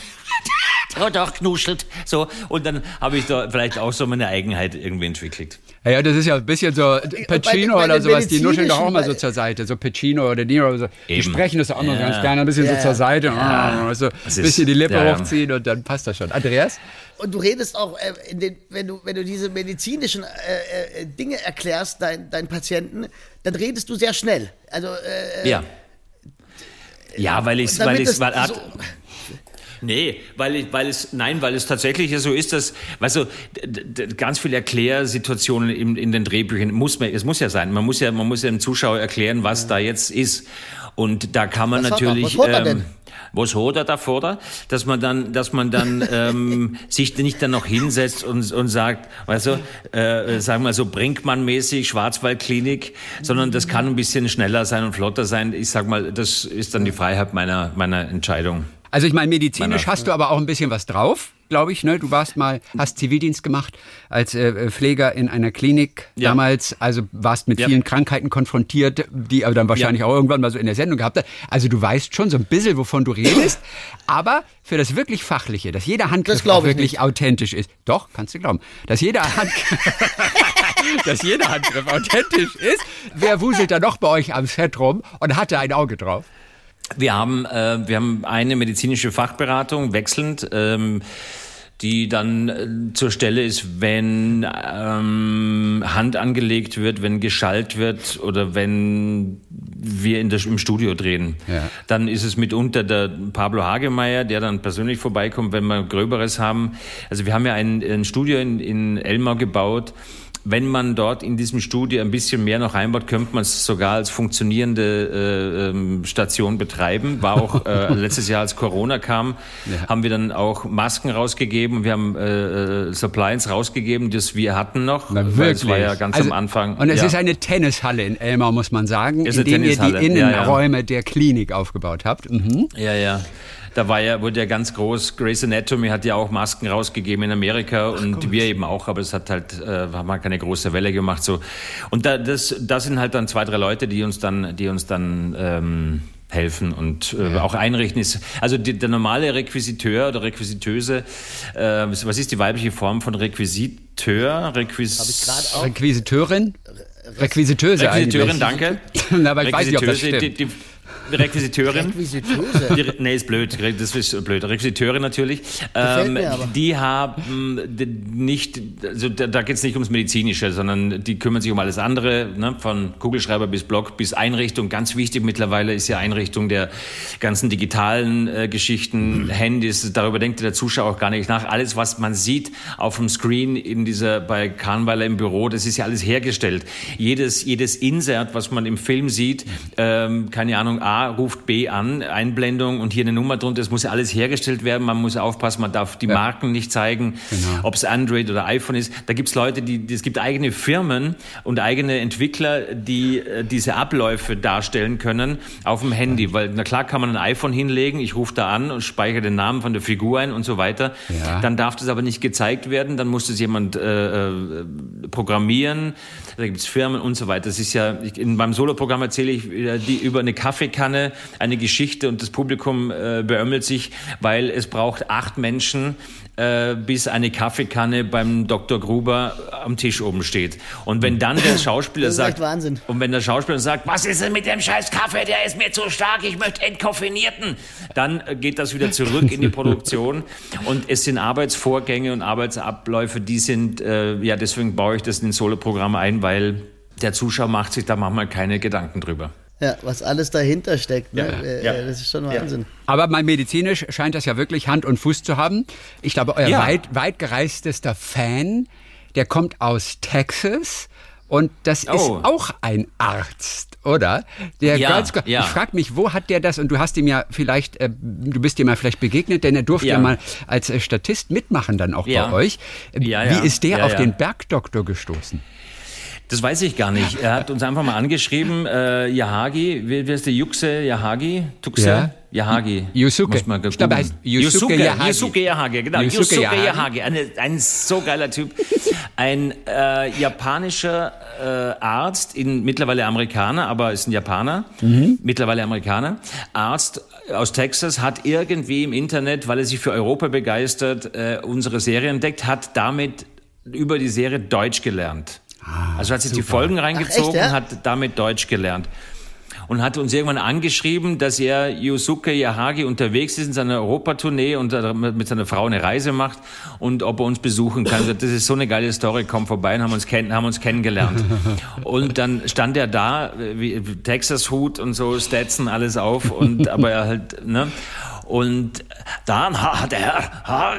hat auch knuschelt. So. Und dann habe ich da vielleicht auch so meine Eigenheit irgendwie entwickelt. Ja, ja, das ist ja ein bisschen so Pacino bei, bei oder sowas, die nuscheln doch auch mal so zur Seite. So Pacino oder Niro. So. Die sprechen das auch noch ja. ganz gerne ein bisschen ja. so zur Seite. Ja. Also ein bisschen die Lippe ja. hochziehen und dann passt das schon. Andreas? Und du redest auch, äh, den, wenn, du, wenn du diese medizinischen äh, äh, Dinge erklärst, dein, deinen Patienten, dann redest du sehr schnell. Also, äh, ja. Ja, weil ich, weil ich, weil, so, Nee, weil, ich, weil es, nein, weil es tatsächlich so ist, dass, weißt du, ganz viele Erklärsituationen in, in den Drehbüchern muss man, es muss ja sein. Man muss ja, man muss ja dem Zuschauer erklären, was da jetzt ist. Und da kann man was natürlich. Hat er? Was hat er denn? was hat er da vor dass man dann, dass man dann ähm, (laughs) sich nicht dann noch hinsetzt und, und sagt, weißt du, äh, sagen wir so Brinkmann-mäßig, Schwarzwaldklinik, sondern das kann ein bisschen schneller sein und flotter sein. Ich sag mal, das ist dann die Freiheit meiner, meiner Entscheidung. Also ich meine, medizinisch hast du aber auch ein bisschen was drauf, glaube ich. Ne? Du warst mal, hast Zivildienst gemacht als äh, Pfleger in einer Klinik ja. damals. Also warst mit ja. vielen Krankheiten konfrontiert, die aber dann wahrscheinlich ja. auch irgendwann mal so in der Sendung gehabt hast. Also du weißt schon so ein bisschen, wovon du redest. (laughs) aber für das wirklich Fachliche, dass jeder Handgriff wirklich nicht. authentisch ist. Doch, kannst du glauben. Dass jeder, Hand (laughs) (laughs) dass jeder Handgriff authentisch ist. Wer wuselt da noch bei euch am Set rum und hatte ein Auge drauf? Wir haben, äh, wir haben eine medizinische Fachberatung wechselnd. Ähm, die dann äh, zur Stelle ist, wenn ähm, Hand angelegt wird, wenn geschallt wird oder wenn wir in der, im Studio drehen. Ja. Dann ist es mitunter der Pablo Hagemeyer, der dann persönlich vorbeikommt, wenn wir Gröberes haben. Also wir haben ja ein, ein Studio in, in Elmau gebaut, wenn man dort in diesem Studio ein bisschen mehr noch einbaut, könnte man es sogar als funktionierende äh, ähm, Station betreiben. War auch äh, (laughs) letztes Jahr, als Corona kam, ja. haben wir dann auch Masken rausgegeben. Wir haben äh, äh Supplies rausgegeben, das wir hatten noch. Na, wirklich? Das war ja ganz also, am Anfang. Und es ja. ist eine Tennishalle in Elmau, muss man sagen, in der ihr die Innenräume ja, der Klinik aufgebaut habt. Mhm. Ja, ja. Da war ja, wurde ja ganz groß, Grey's Anatomy hat ja auch Masken rausgegeben in Amerika und Ach, wir eben auch, aber es hat halt, äh, haben halt keine große Welle gemacht. so. Und da, das, das sind halt dann zwei, drei Leute, die uns dann, die uns dann ähm, helfen und äh, auch einrichten ist. Also die, der normale Requisiteur oder Requisiteuse, äh, was ist die weibliche Form von Requisiteur? Requis Requisiteurin? Requisiteuse Requisiteurin, danke. (laughs) Na, aber ich weiß nicht, ob das stimmt. die, die Requisiteurin. Requisiteuse. Die, nee, ist blöd. Das ist blöd. Requisiteure natürlich. Ähm, die haben d- nicht, also da, da geht es nicht ums Medizinische, sondern die kümmern sich um alles andere, ne? von Kugelschreiber bis Blog bis Einrichtung. Ganz wichtig mittlerweile ist ja Einrichtung der ganzen digitalen äh, Geschichten, Handys. Darüber denkt der Zuschauer auch gar nicht nach. Alles, was man sieht auf dem Screen in dieser bei Kahnweiler im Büro, das ist ja alles hergestellt. Jedes jedes Insert, was man im Film sieht, ähm, keine Ahnung, A ruft B an, Einblendung und hier eine Nummer drunter. Das muss ja alles hergestellt werden. Man muss aufpassen, man darf die Marken nicht zeigen, ob es Android oder iPhone ist. Da gibt's Leute, die, es gibt eigene Firmen und eigene Entwickler, die äh, diese Abläufe darstellen können auf dem Handy. Weil, na klar kann man ein iPhone hinlegen, ich rufe da an und speichere den Namen von der Figur ein und so weiter. Ja. Dann darf das aber nicht gezeigt werden, dann muss das jemand äh, äh, programmieren. Da gibt's Firmen und so weiter. Das ist ja, ich, in meinem Soloprogramm erzähle ich äh, die, über eine Kaffeekanne eine Geschichte und das Publikum äh, beömmelt sich, weil es braucht acht Menschen, äh, bis eine Kaffeekanne beim Dr. Gruber am Tisch oben steht. Und wenn dann der (laughs) Schauspieler sagt, Wahnsinn. und wenn der Schauspieler sagt, was ist denn mit dem scheiß Kaffee, der ist mir zu stark, ich möchte entkoffinierten, dann äh, geht das wieder zurück in die (laughs) Produktion. Und es sind Arbeitsvorgänge und Arbeitsabläufe, die sind, äh, ja, deswegen baue ich das in ein Solo-Programm ein, weil der Zuschauer macht sich da manchmal keine Gedanken drüber. Ja, was alles dahinter steckt. Ne? Ja, Äh, ja. Das ist schon Wahnsinn. Aber mal medizinisch scheint das ja wirklich Hand und Fuß zu haben. Ich glaube, euer Ja. weit, weitgereistester Fan, der kommt aus Texas. Und das Oh. ist auch ein Arzt, oder? Der Ja, ganz, ja. Ich frage mich, wo hat der das? Und du hast ihm ja vielleicht, äh, du bist ihm ja vielleicht begegnet, denn er durfte ja, Ja. mal als äh, Statist mitmachen dann auch Ja. bei euch. Äh, Ja, Wie ja. ist der Ja, auf ja. den Bergdoktor gestoßen? Das weiß ich gar nicht. Er hat uns einfach mal angeschrieben, äh, Yahagi, wie, wie heißt der Yuxe Yahagi? Tuxe? Ja. Yahagi. Yusuke. Muss man Ich glaube, heißt Yusuke Yahagi. Yusuke Yahagi, genau. Yusuke Yusuke, Yahagi. Yahagi. Eine, ein so geiler Typ. Ein äh, japanischer äh, Arzt, in, mittlerweile Amerikaner, aber ist ein Japaner, Mhm. mittlerweile Amerikaner. Arzt aus Texas hat irgendwie im Internet, weil er sich für Europa begeistert, äh, unsere Serie entdeckt, hat damit über die Serie Deutsch gelernt. Also hat sich die Folgen reingezogen ja? und hat damit Deutsch gelernt. Und hat uns irgendwann angeschrieben, dass er Yusuke Yahagi unterwegs ist in seiner Europatournee und mit seiner Frau eine Reise macht und ob er uns besuchen kann. Das ist so eine geile Story, komm vorbei und haben uns, kenn haben uns kennengelernt. Und dann stand er da, wie Texas-Hut und so, Stetson, alles auf und aber er halt, ne? Und dann hat er ha,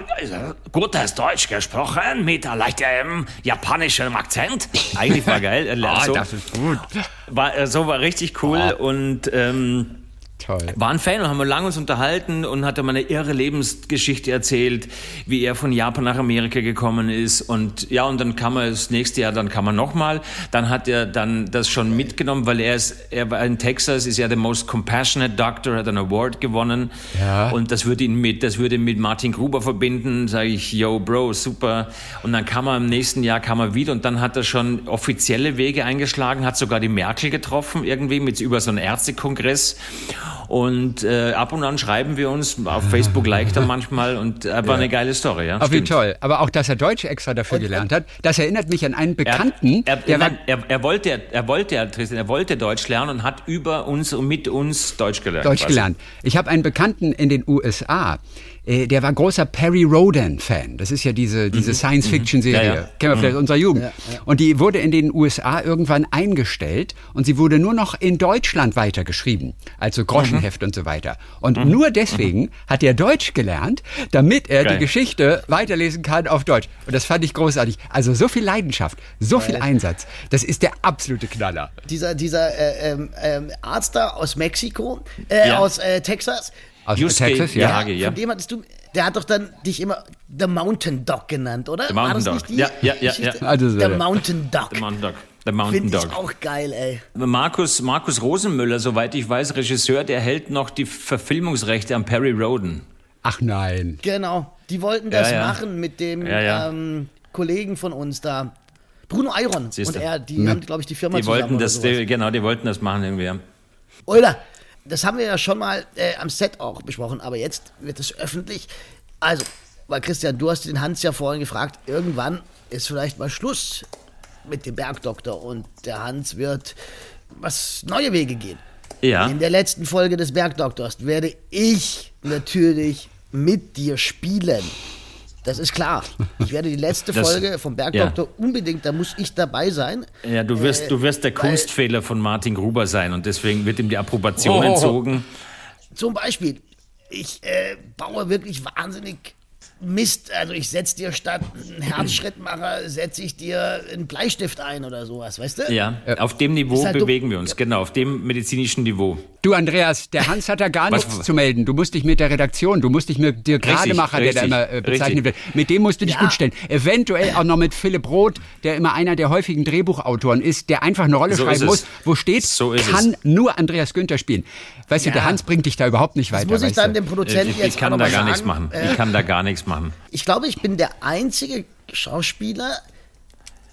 gutes Deutsch gesprochen mit leichtem japanischem Akzent. Eigentlich war geil. Lernt (laughs) Ah, so, das ist gut. war, äh, so war richtig cool und ähm, Toll. war ein Fan und haben wir lange uns unterhalten und hat er mal eine irre Lebensgeschichte erzählt, wie er von Japan nach Amerika gekommen ist. Und ja und dann kam er das nächste Jahr, dann kam er nochmal, dann hat er dann das schon mitgenommen, weil er ist, er war in Texas, ist ja der most compassionate doctor, hat einen Award gewonnen. Ja. und das würde ihn mit, das würde ihn mit Martin Gruber verbinden, sage ich, yo Bro, super. Und dann kam er im nächsten Jahr kam er wieder und dann hat er schon offizielle Wege eingeschlagen, hat sogar die Merkel getroffen irgendwie mit über so einen Ärztekongress und äh, ab und an schreiben wir uns, auf Facebook liked er manchmal und äh, war eine geile Story, ja. Aber wie toll. Aber auch, dass er Deutsch extra dafür gelernt hat, das erinnert mich an einen Bekannten, Er, der er, nein, er, er wollte, er wollte, ja, Tristan, er wollte Deutsch lernen und hat über uns und mit uns Deutsch gelernt. Deutsch quasi. gelernt. Ich habe einen Bekannten in den USA, äh, der war großer Perry Rodan-Fan. Das ist ja diese, diese Science-Fiction-Serie. Ja, ja. Kennen wir vielleicht aus unserer Jugend. Und die wurde in den USA irgendwann eingestellt und sie wurde nur noch in Deutschland weitergeschrieben. Also Groschenheft und so weiter. Und nur deswegen hat er Deutsch gelernt, damit er Geil. die Geschichte weiterlesen kann auf Deutsch. Und das fand ich großartig. Also so viel Leidenschaft, so viel Einsatz. Das ist der absolute Knaller. Dieser, dieser äh, ähm, ähm, Arzt da aus Mexiko, äh, Ja. aus äh, Texas, Aus Yusuke Texas, ja. Yahagi, ja. von dem hattest du, der hat doch dann dich immer The Mountain Dog genannt, oder? The Mountain Dog. Ja, ja, ja, ja. Also so, The ja. Mountain Dog. The Mountain Dog. The Mountain Finde ich Dog. auch geil, ey. Markus, Markus Rosenmüller, soweit ich weiß, Regisseur, der hält noch die Verfilmungsrechte an Perry Roden. Ach nein. Genau. Die wollten das Ja, ja. machen mit dem Ja, ja. Ähm, Kollegen von uns da. Bruno Iron Siehst und er, die haben, glaube ich, die Firma Die wollten das, die, genau, die wollten das machen irgendwie. Oder, das haben wir ja schon mal äh, am Set auch besprochen, aber jetzt wird es öffentlich. Also, weil Christian, du hast den Hans ja vorhin gefragt, irgendwann ist vielleicht mal Schluss mit dem Bergdoktor und der Hans wird was neue Wege gehen. Ja. In der letzten Folge des Bergdoktors werde ich natürlich mit dir spielen. Das ist klar. Ich werde die letzte Das- Folge vom Bergdoktor unbedingt, da muss ich dabei sein. Ja, du wirst, du wirst der Kunstfehler von Martin Gruber sein und deswegen wird ihm die Approbation Oh. entzogen. Zum Beispiel, ich äh, baue wirklich wahnsinnig Mist. Also ich setze dir statt einen Herzschrittmacher, setze ich dir einen Bleistift ein oder sowas, weißt du? Ja, auf dem Niveau halt bewegen wir uns, genau, auf dem medizinischen Niveau. Du, Andreas, der Hans hat da gar Was- nichts zu melden. Du musst dich mit der Redaktion, du musst dich mit dir Grademacher, der da immer äh, bezeichnet richtig. wird, mit dem musst du dich Ja. gut stellen. Eventuell auch noch mit Philipp Roth, der immer einer der häufigen Drehbuchautoren ist, der einfach eine Rolle So schreiben es. muss, wo steht, So kann nur Andreas Günther spielen. Weißt du, Ja. der Hans bringt dich da überhaupt nicht weiter. Das muss ich dann du? dem Produzenten Ich, jetzt ich kann auch noch da mal gar nichts sagen. machen. Ich kann da gar nichts machen. Ich glaube, ich bin der einzige Schauspieler,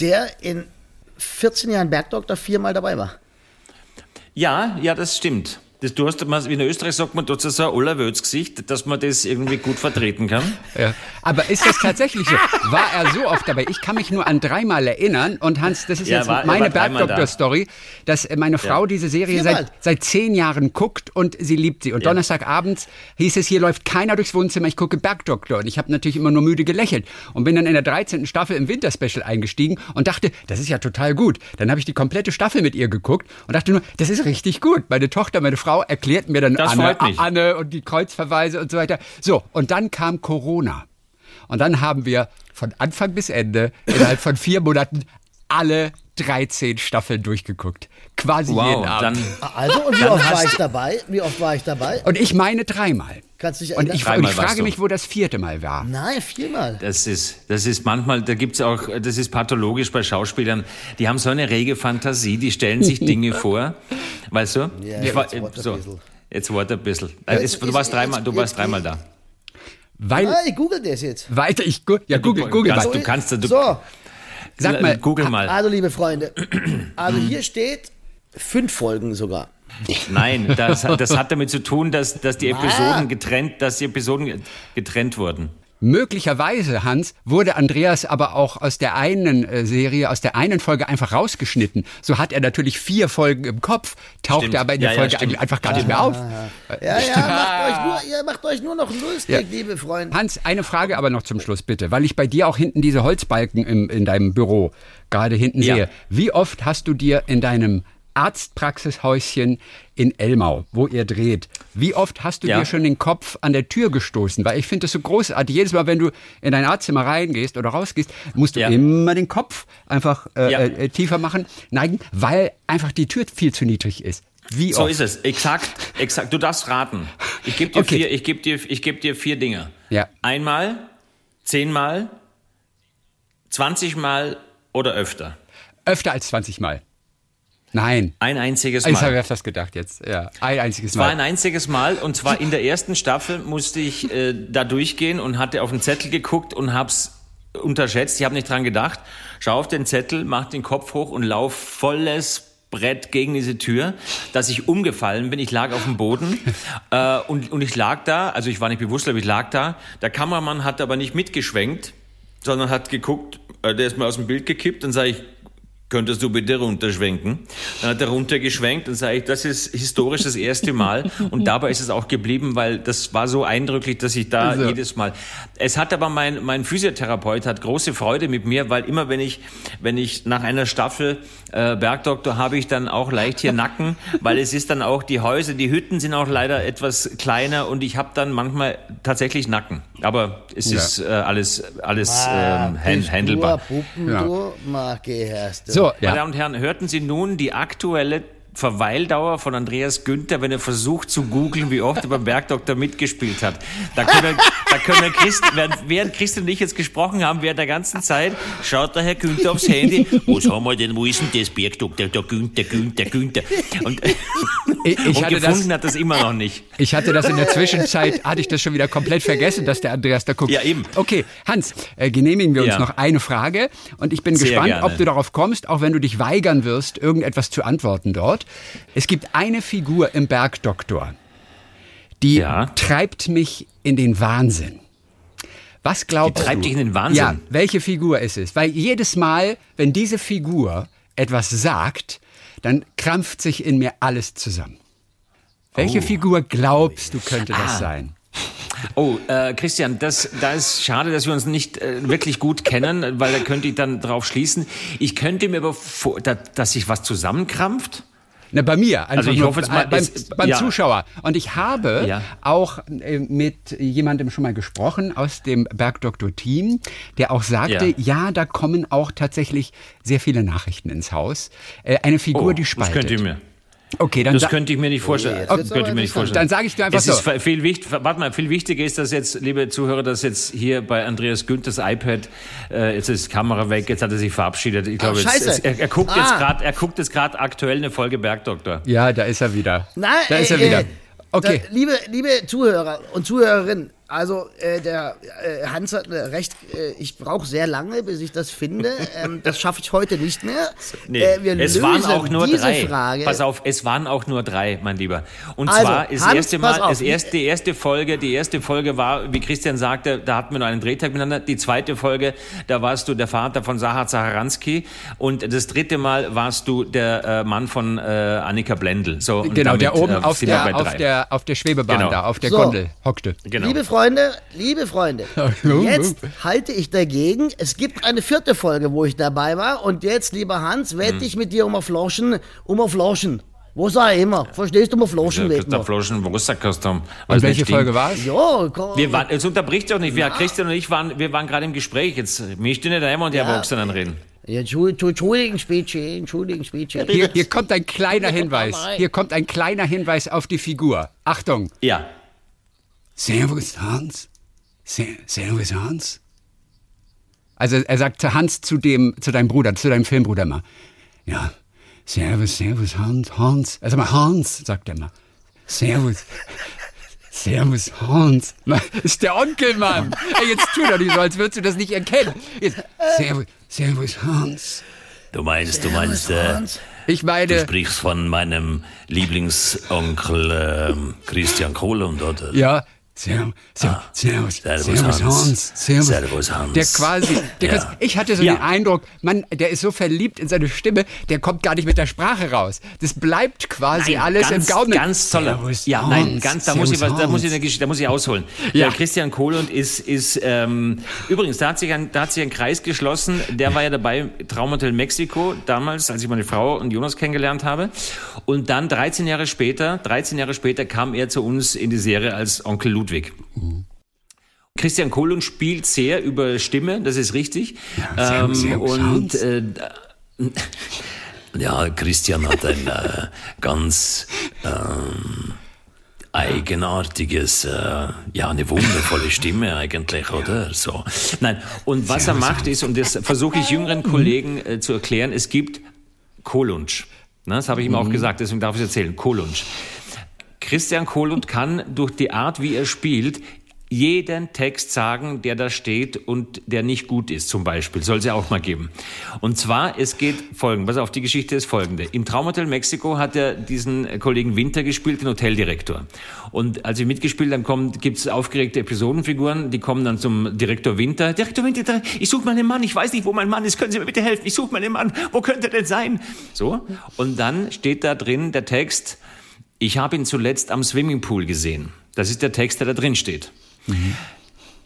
der in 14 Jahren Bergdoktor viermal dabei war. Ja, ja, das stimmt. Das, du hast, wie in Österreich sagt man, du hast so ein Allerwölz-Gesicht, dass man das irgendwie gut vertreten kann. Ja. Aber ist das tatsächlich so? War er so oft dabei? Ich kann mich nur an dreimal erinnern. Und Hans, das ist Ja, jetzt war- meine dreimal da. Bergdoktor-Story, dass meine Frau diese Serie seit, seit zehn Jahren guckt und sie liebt sie. Und Donnerstagabends hieß es, hier läuft keiner durchs Wohnzimmer, ich gucke Bergdoktor. Und ich habe natürlich immer nur müde gelächelt und bin dann in der 13. Staffel im Winterspecial eingestiegen und dachte, das ist ja total gut. Dann habe ich die komplette Staffel mit ihr geguckt und dachte nur, das ist richtig gut. Meine Tochter, meine Frau erklärt mir dann Das Anne. Anne und die Kreuzverweise und so weiter. So, und dann kam Corona. Und dann haben wir von Anfang bis Ende innerhalb von vier Monaten alle 13 Staffeln durchgeguckt. Quasi jeden Wow, Abend. dann Also, und wie Dann oft war ich dabei? Wie oft war ich dabei? und ich meine dreimal. Kannst du dich Und ich, und ich frage mich, wo das vierte Mal war. Nein, viermal. Das ist, das ist manchmal, da gibt's auch, das ist pathologisch bei Schauspielern, die haben so eine rege Fantasie, die stellen sich Dinge (laughs) vor, weißt du? Ja, Ich war- jetzt wart ein so, bisschen. jetzt warte ein bisschen. Äh, Jetzt es- du warst dreimal, du warst dreimal da. Weil, Ah, ich google das jetzt. weiter, ich, gu- ja, google, google kannst, mal. du kannst, du, So, Sag mal, Google mal. also liebe Freunde, also (clears throat) hier steht fünf Folgen sogar. Nein, das, das hat damit zu tun, dass, dass die Ah. Episoden getrennt, dass die Episoden getrennt wurden. Möglicherweise, Hans, wurde Andreas aber auch aus der einen äh, Serie, aus der einen Folge einfach rausgeschnitten. So hat er natürlich vier Folgen im Kopf, taucht Stimmt. er aber in der Ja, ja, Folge eigentlich einfach gar nicht mehr auf. Ja, ja, (laughs) macht euch nur, ihr macht euch nur noch lustig, Ja. liebe Freunde. Hans, eine Frage aber noch zum Schluss bitte, weil ich bei dir auch hinten diese Holzbalken im, in deinem Büro gerade hinten Ja. sehe. Wie oft hast du dir in deinem Arztpraxishäuschen in Elmau, wo ihr dreht, wie oft hast du Ja. dir schon den Kopf an der Tür gestoßen? Weil ich finde das so großartig. Jedes Mal, wenn du in dein Arztzimmer reingehst oder rausgehst, musst du Ja. immer den Kopf einfach äh, Ja. äh, tiefer machen, neigen, weil einfach die Tür viel zu niedrig ist. Wie So oft? ist es. Exakt, exakt. Du darfst raten. Ich gebe dir Okay. vier, ich gebe dir, ich gebe dir vier Dinge. Ja. Einmal, zehnmal, zwanzigmal oder öfter. Öfter als 20 Mal. Nein. Ein einziges Ich habe Mal. ja fast gedacht jetzt. Ja, ein einziges Es war Mal. ein einziges Mal und zwar in der ersten Staffel musste ich äh, da durchgehen und hatte auf den Zettel geguckt und hab's unterschätzt. Ich habe nicht dran gedacht. Schau auf den Zettel, mach den Kopf hoch und lauf volles Brett gegen diese Tür, dass ich umgefallen bin. Ich lag auf dem Boden (laughs) äh, und, und ich lag da, also ich war nicht bewusst, aber ich lag da. Der Kameramann hat aber nicht mitgeschwenkt, sondern hat geguckt, äh, der ist mal aus dem Bild gekippt und sage ich, könntest du bitte runterschwenken? Dann hat er runtergeschwenkt und sage ich, das ist historisch das erste Mal. Und dabei ist es auch geblieben, weil das war so eindrücklich, dass ich da Also. jedes Mal. Es hat aber mein, mein Physiotherapeut hat große Freude mit mir, weil immer wenn ich, wenn ich nach einer Staffel äh, Bergdoktor habe ich dann auch leicht hier Nacken, weil es ist dann auch die Häuser, die Hütten sind auch leider etwas kleiner und ich habe dann manchmal tatsächlich Nacken. Aber es Ja. ist äh, alles, alles Ah, ähm, hand, handelbar. Puppen, Ja. du, Marke hast du. So, Meine ja. Damen und Herren, hörten Sie nun die aktuelle Verweildauer von Andreas Günther, wenn er versucht zu googeln, wie oft er beim Bergdoktor mitgespielt hat. Da können, da können Christ, während, während Christian und ich jetzt gesprochen haben, während der ganzen Zeit, schaut der Herr Günther aufs Handy. Was haben wir denn, wo ist denn das Bergdoktor? Der Günther, Günther, Günther. Und, Ich, ich, (laughs) und hatte gefunden das, hat das immer noch nicht. ich hatte das in der Zwischenzeit, hatte ich das schon wieder komplett vergessen, dass der Andreas da guckt. Ja, eben. Okay, Hans, äh, genehmigen wir uns Ja. noch eine Frage und ich bin Sehr gespannt, gerne. ob du darauf kommst, auch wenn du dich weigern wirst, irgendetwas zu antworten dort. Sofort. Es gibt eine Figur im Bergdoktor, die Ja. treibt mich in den Wahnsinn. Was glaubst Die treibt du? dich in den Wahnsinn? Ja, welche Figur ist es? Weil jedes Mal, wenn diese Figur etwas sagt, dann krampft sich in mir alles zusammen. Welche Figur glaubst du könnte das Ah. sein? Oh, äh, Christian, das, da ist schade, dass wir uns nicht äh, wirklich gut kennen, weil da könnte ich dann drauf schließen. Ich könnte mir aber vor, da, dass sich was zusammenkrampft. Na, bei mir, einfach Also ich hoffe jetzt mal, beim, es- beim ja. Zuschauer. Und ich habe Ja. auch äh, mit jemandem schon mal gesprochen aus dem Bergdoktor-Team, der auch sagte, ja. Ja. da kommen auch tatsächlich sehr viele Nachrichten ins Haus. Äh, eine Figur, die Oh, das spaltet. könnte ich mir. Okay, dann Das könnte ich mir nicht vorstellen. Das wird's könnte ich mir nicht vorstellen. Dann sage ich dir einfach es so. ist viel wichtig, warte mal, viel wichtiger ist, dass jetzt, liebe Zuhörer, dass jetzt hier bei Andreas Günthers iPad, äh, jetzt ist die Kamera weg, jetzt hat er sich verabschiedet. Ich glaube, jetzt, es, er, er guckt Ah. jetzt gerade, er guckt jetzt gerade aktuell eine Folge Bergdoktor. ja, da ist er wieder. Na, da ist er äh, wieder. äh, Okay. Da, liebe, liebe Zuhörer und Zuhörerinnen, also äh, der äh, Hans hat äh, recht, äh, ich brauche sehr lange, bis ich das finde. (laughs) Ähm, das schaffe ich heute nicht mehr. Nee, äh, wir es lösen waren auch nur diese drei. Frage. Pass auf, es waren auch nur drei, mein Lieber. Und Also, zwar ist das Hans, erste Mal, auf. das erste, die erste Folge, die erste Folge war, wie Christian sagte, da hatten wir noch einen Drehtag miteinander. Die zweite Folge, da warst du der Vater von Sahat Saharanski und das dritte Mal warst du der äh, Mann von äh, Annika Blendl. So, Genau, der damit, oben äh, auf der, auf, der, auf der Schwebebahn Genau. da, auf der So. Gondel hockte. Genau. Liebe Freunde, liebe Freunde, (laughs) jetzt halte ich dagegen. Es gibt eine vierte Folge, wo ich dabei war. Und jetzt, lieber Hans, Hm. wette ich mit dir um auf Flaschen, um auf Flaschen. Wo sei immer? Verstehst du, um auf Flaschen wetten Christoph wir. Floschen, Geburtstagskostüm. Und welche Folge war es? Ja, komm. Wir waren, es unterbricht doch nicht. Wir, Christian und ich waren, wir waren gerade im Gespräch. Jetzt mischt ihr nicht einmal und die Ja. Erwachsenen reden. Ja, Entschu- Entschuldigen, Spätschi, entschuldigen, Spätschi. Hier, hier kommt ein kleiner Hinweis. Hier kommt ein kleiner Hinweis auf die Figur. Achtung. Ja. Servus, Hans. Se Servus, Hans. Also er sagt zu Hans zu dem, zu deinem Bruder, zu deinem Filmbruder mal. Ja, Servus, Servus, Hans, Hans. Also mal Hans, sagt er mal. Servus. Servus, Hans. Ist der Onkel, Mann. Ey, jetzt tu doch nicht so, als würdest du das nicht erkennen. Jetzt, Servus, Servus, Hans. Du meinst, du meinst, äh, Ich du meine, sprichst von meinem Lieblingsonkel ähm, Christian Kohlund, oder? ja, Servus, Servus, Servus, Servus, Servus, Hans. Servus. Servus, Hans. Der quasi, der Ja. quasi, ich hatte so Ja. den Eindruck, man, der ist so verliebt in seine Stimme, der kommt gar nicht mit der Sprache raus. Das bleibt quasi alles ganz, im Gaumen. Ganz toller. Servus, ja, Hans, nein, ganz, da muss ich was, da muss ich eine Geschichte, da muss ich ausholen. Ja. Der Christian Kohlund ist, ist, ähm, übrigens, da hat sich ein, da hat sich ein Kreis geschlossen. Der war ja dabei, Traumhotel Mexiko, damals, als ich meine Frau und Jonas kennengelernt habe. Und dann 13 Jahre später, 13 Jahre später kam er zu uns in die Serie als Onkel Ludwig. Christian Kohlund spielt sehr über Stimme, das ist richtig. Servus, Servus, und Hans. äh, (laughs) Ja, Christian hat ein äh, ganz ähm, eigenartiges, äh, ja, eine wundervolle Stimme eigentlich, oder? So. Nein, und was er macht ist, und das versuche ich jüngeren Kollegen äh, zu erklären, es gibt Kolunsch. Ne, das habe ich ihm auch gesagt, deswegen darf ich es erzählen. Kolunsch. Christian Kohlund kann durch die Art, wie er spielt, jeden Text sagen, der da steht und der nicht gut ist, zum Beispiel. Soll es ja auch mal geben. Und zwar, es geht folgend, pass auf, die Geschichte ist folgende. Im Traumhotel Mexiko hat er diesen Kollegen Winter gespielt, den Hoteldirektor. Und als wir mitgespielt haben, kommt, gibt's aufgeregte Episodenfiguren, die kommen dann zum Direktor Winter. Direktor Winter, ich suche meinen Mann, ich weiß nicht, wo mein Mann ist, können Sie mir bitte helfen? Ich suche meinen Mann, wo könnte er denn sein? So, und dann steht da drin der Text, ich habe ihn zuletzt am Swimmingpool gesehen. Das ist der Text, der da drin steht.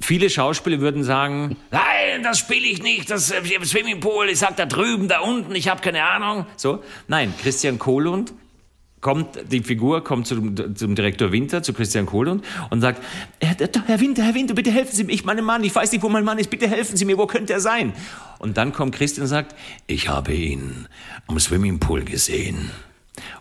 Viele Schauspieler würden sagen, nein, das spiele ich nicht, das äh, im Swimmingpool, ich sag da drüben, da unten, ich habe keine Ahnung. So, nein, Christian Kohlund kommt, die Figur kommt zum, zum Direktor Winter, zu Christian Kohlund und sagt, Herr, Herr Winter, Herr Winter, bitte helfen Sie mir, ich meinen Mann, ich weiß nicht, wo mein Mann ist, bitte helfen Sie mir, wo könnte er sein? Und dann kommt Christian und sagt, Ich habe ihn am Swimmingpool gesehen.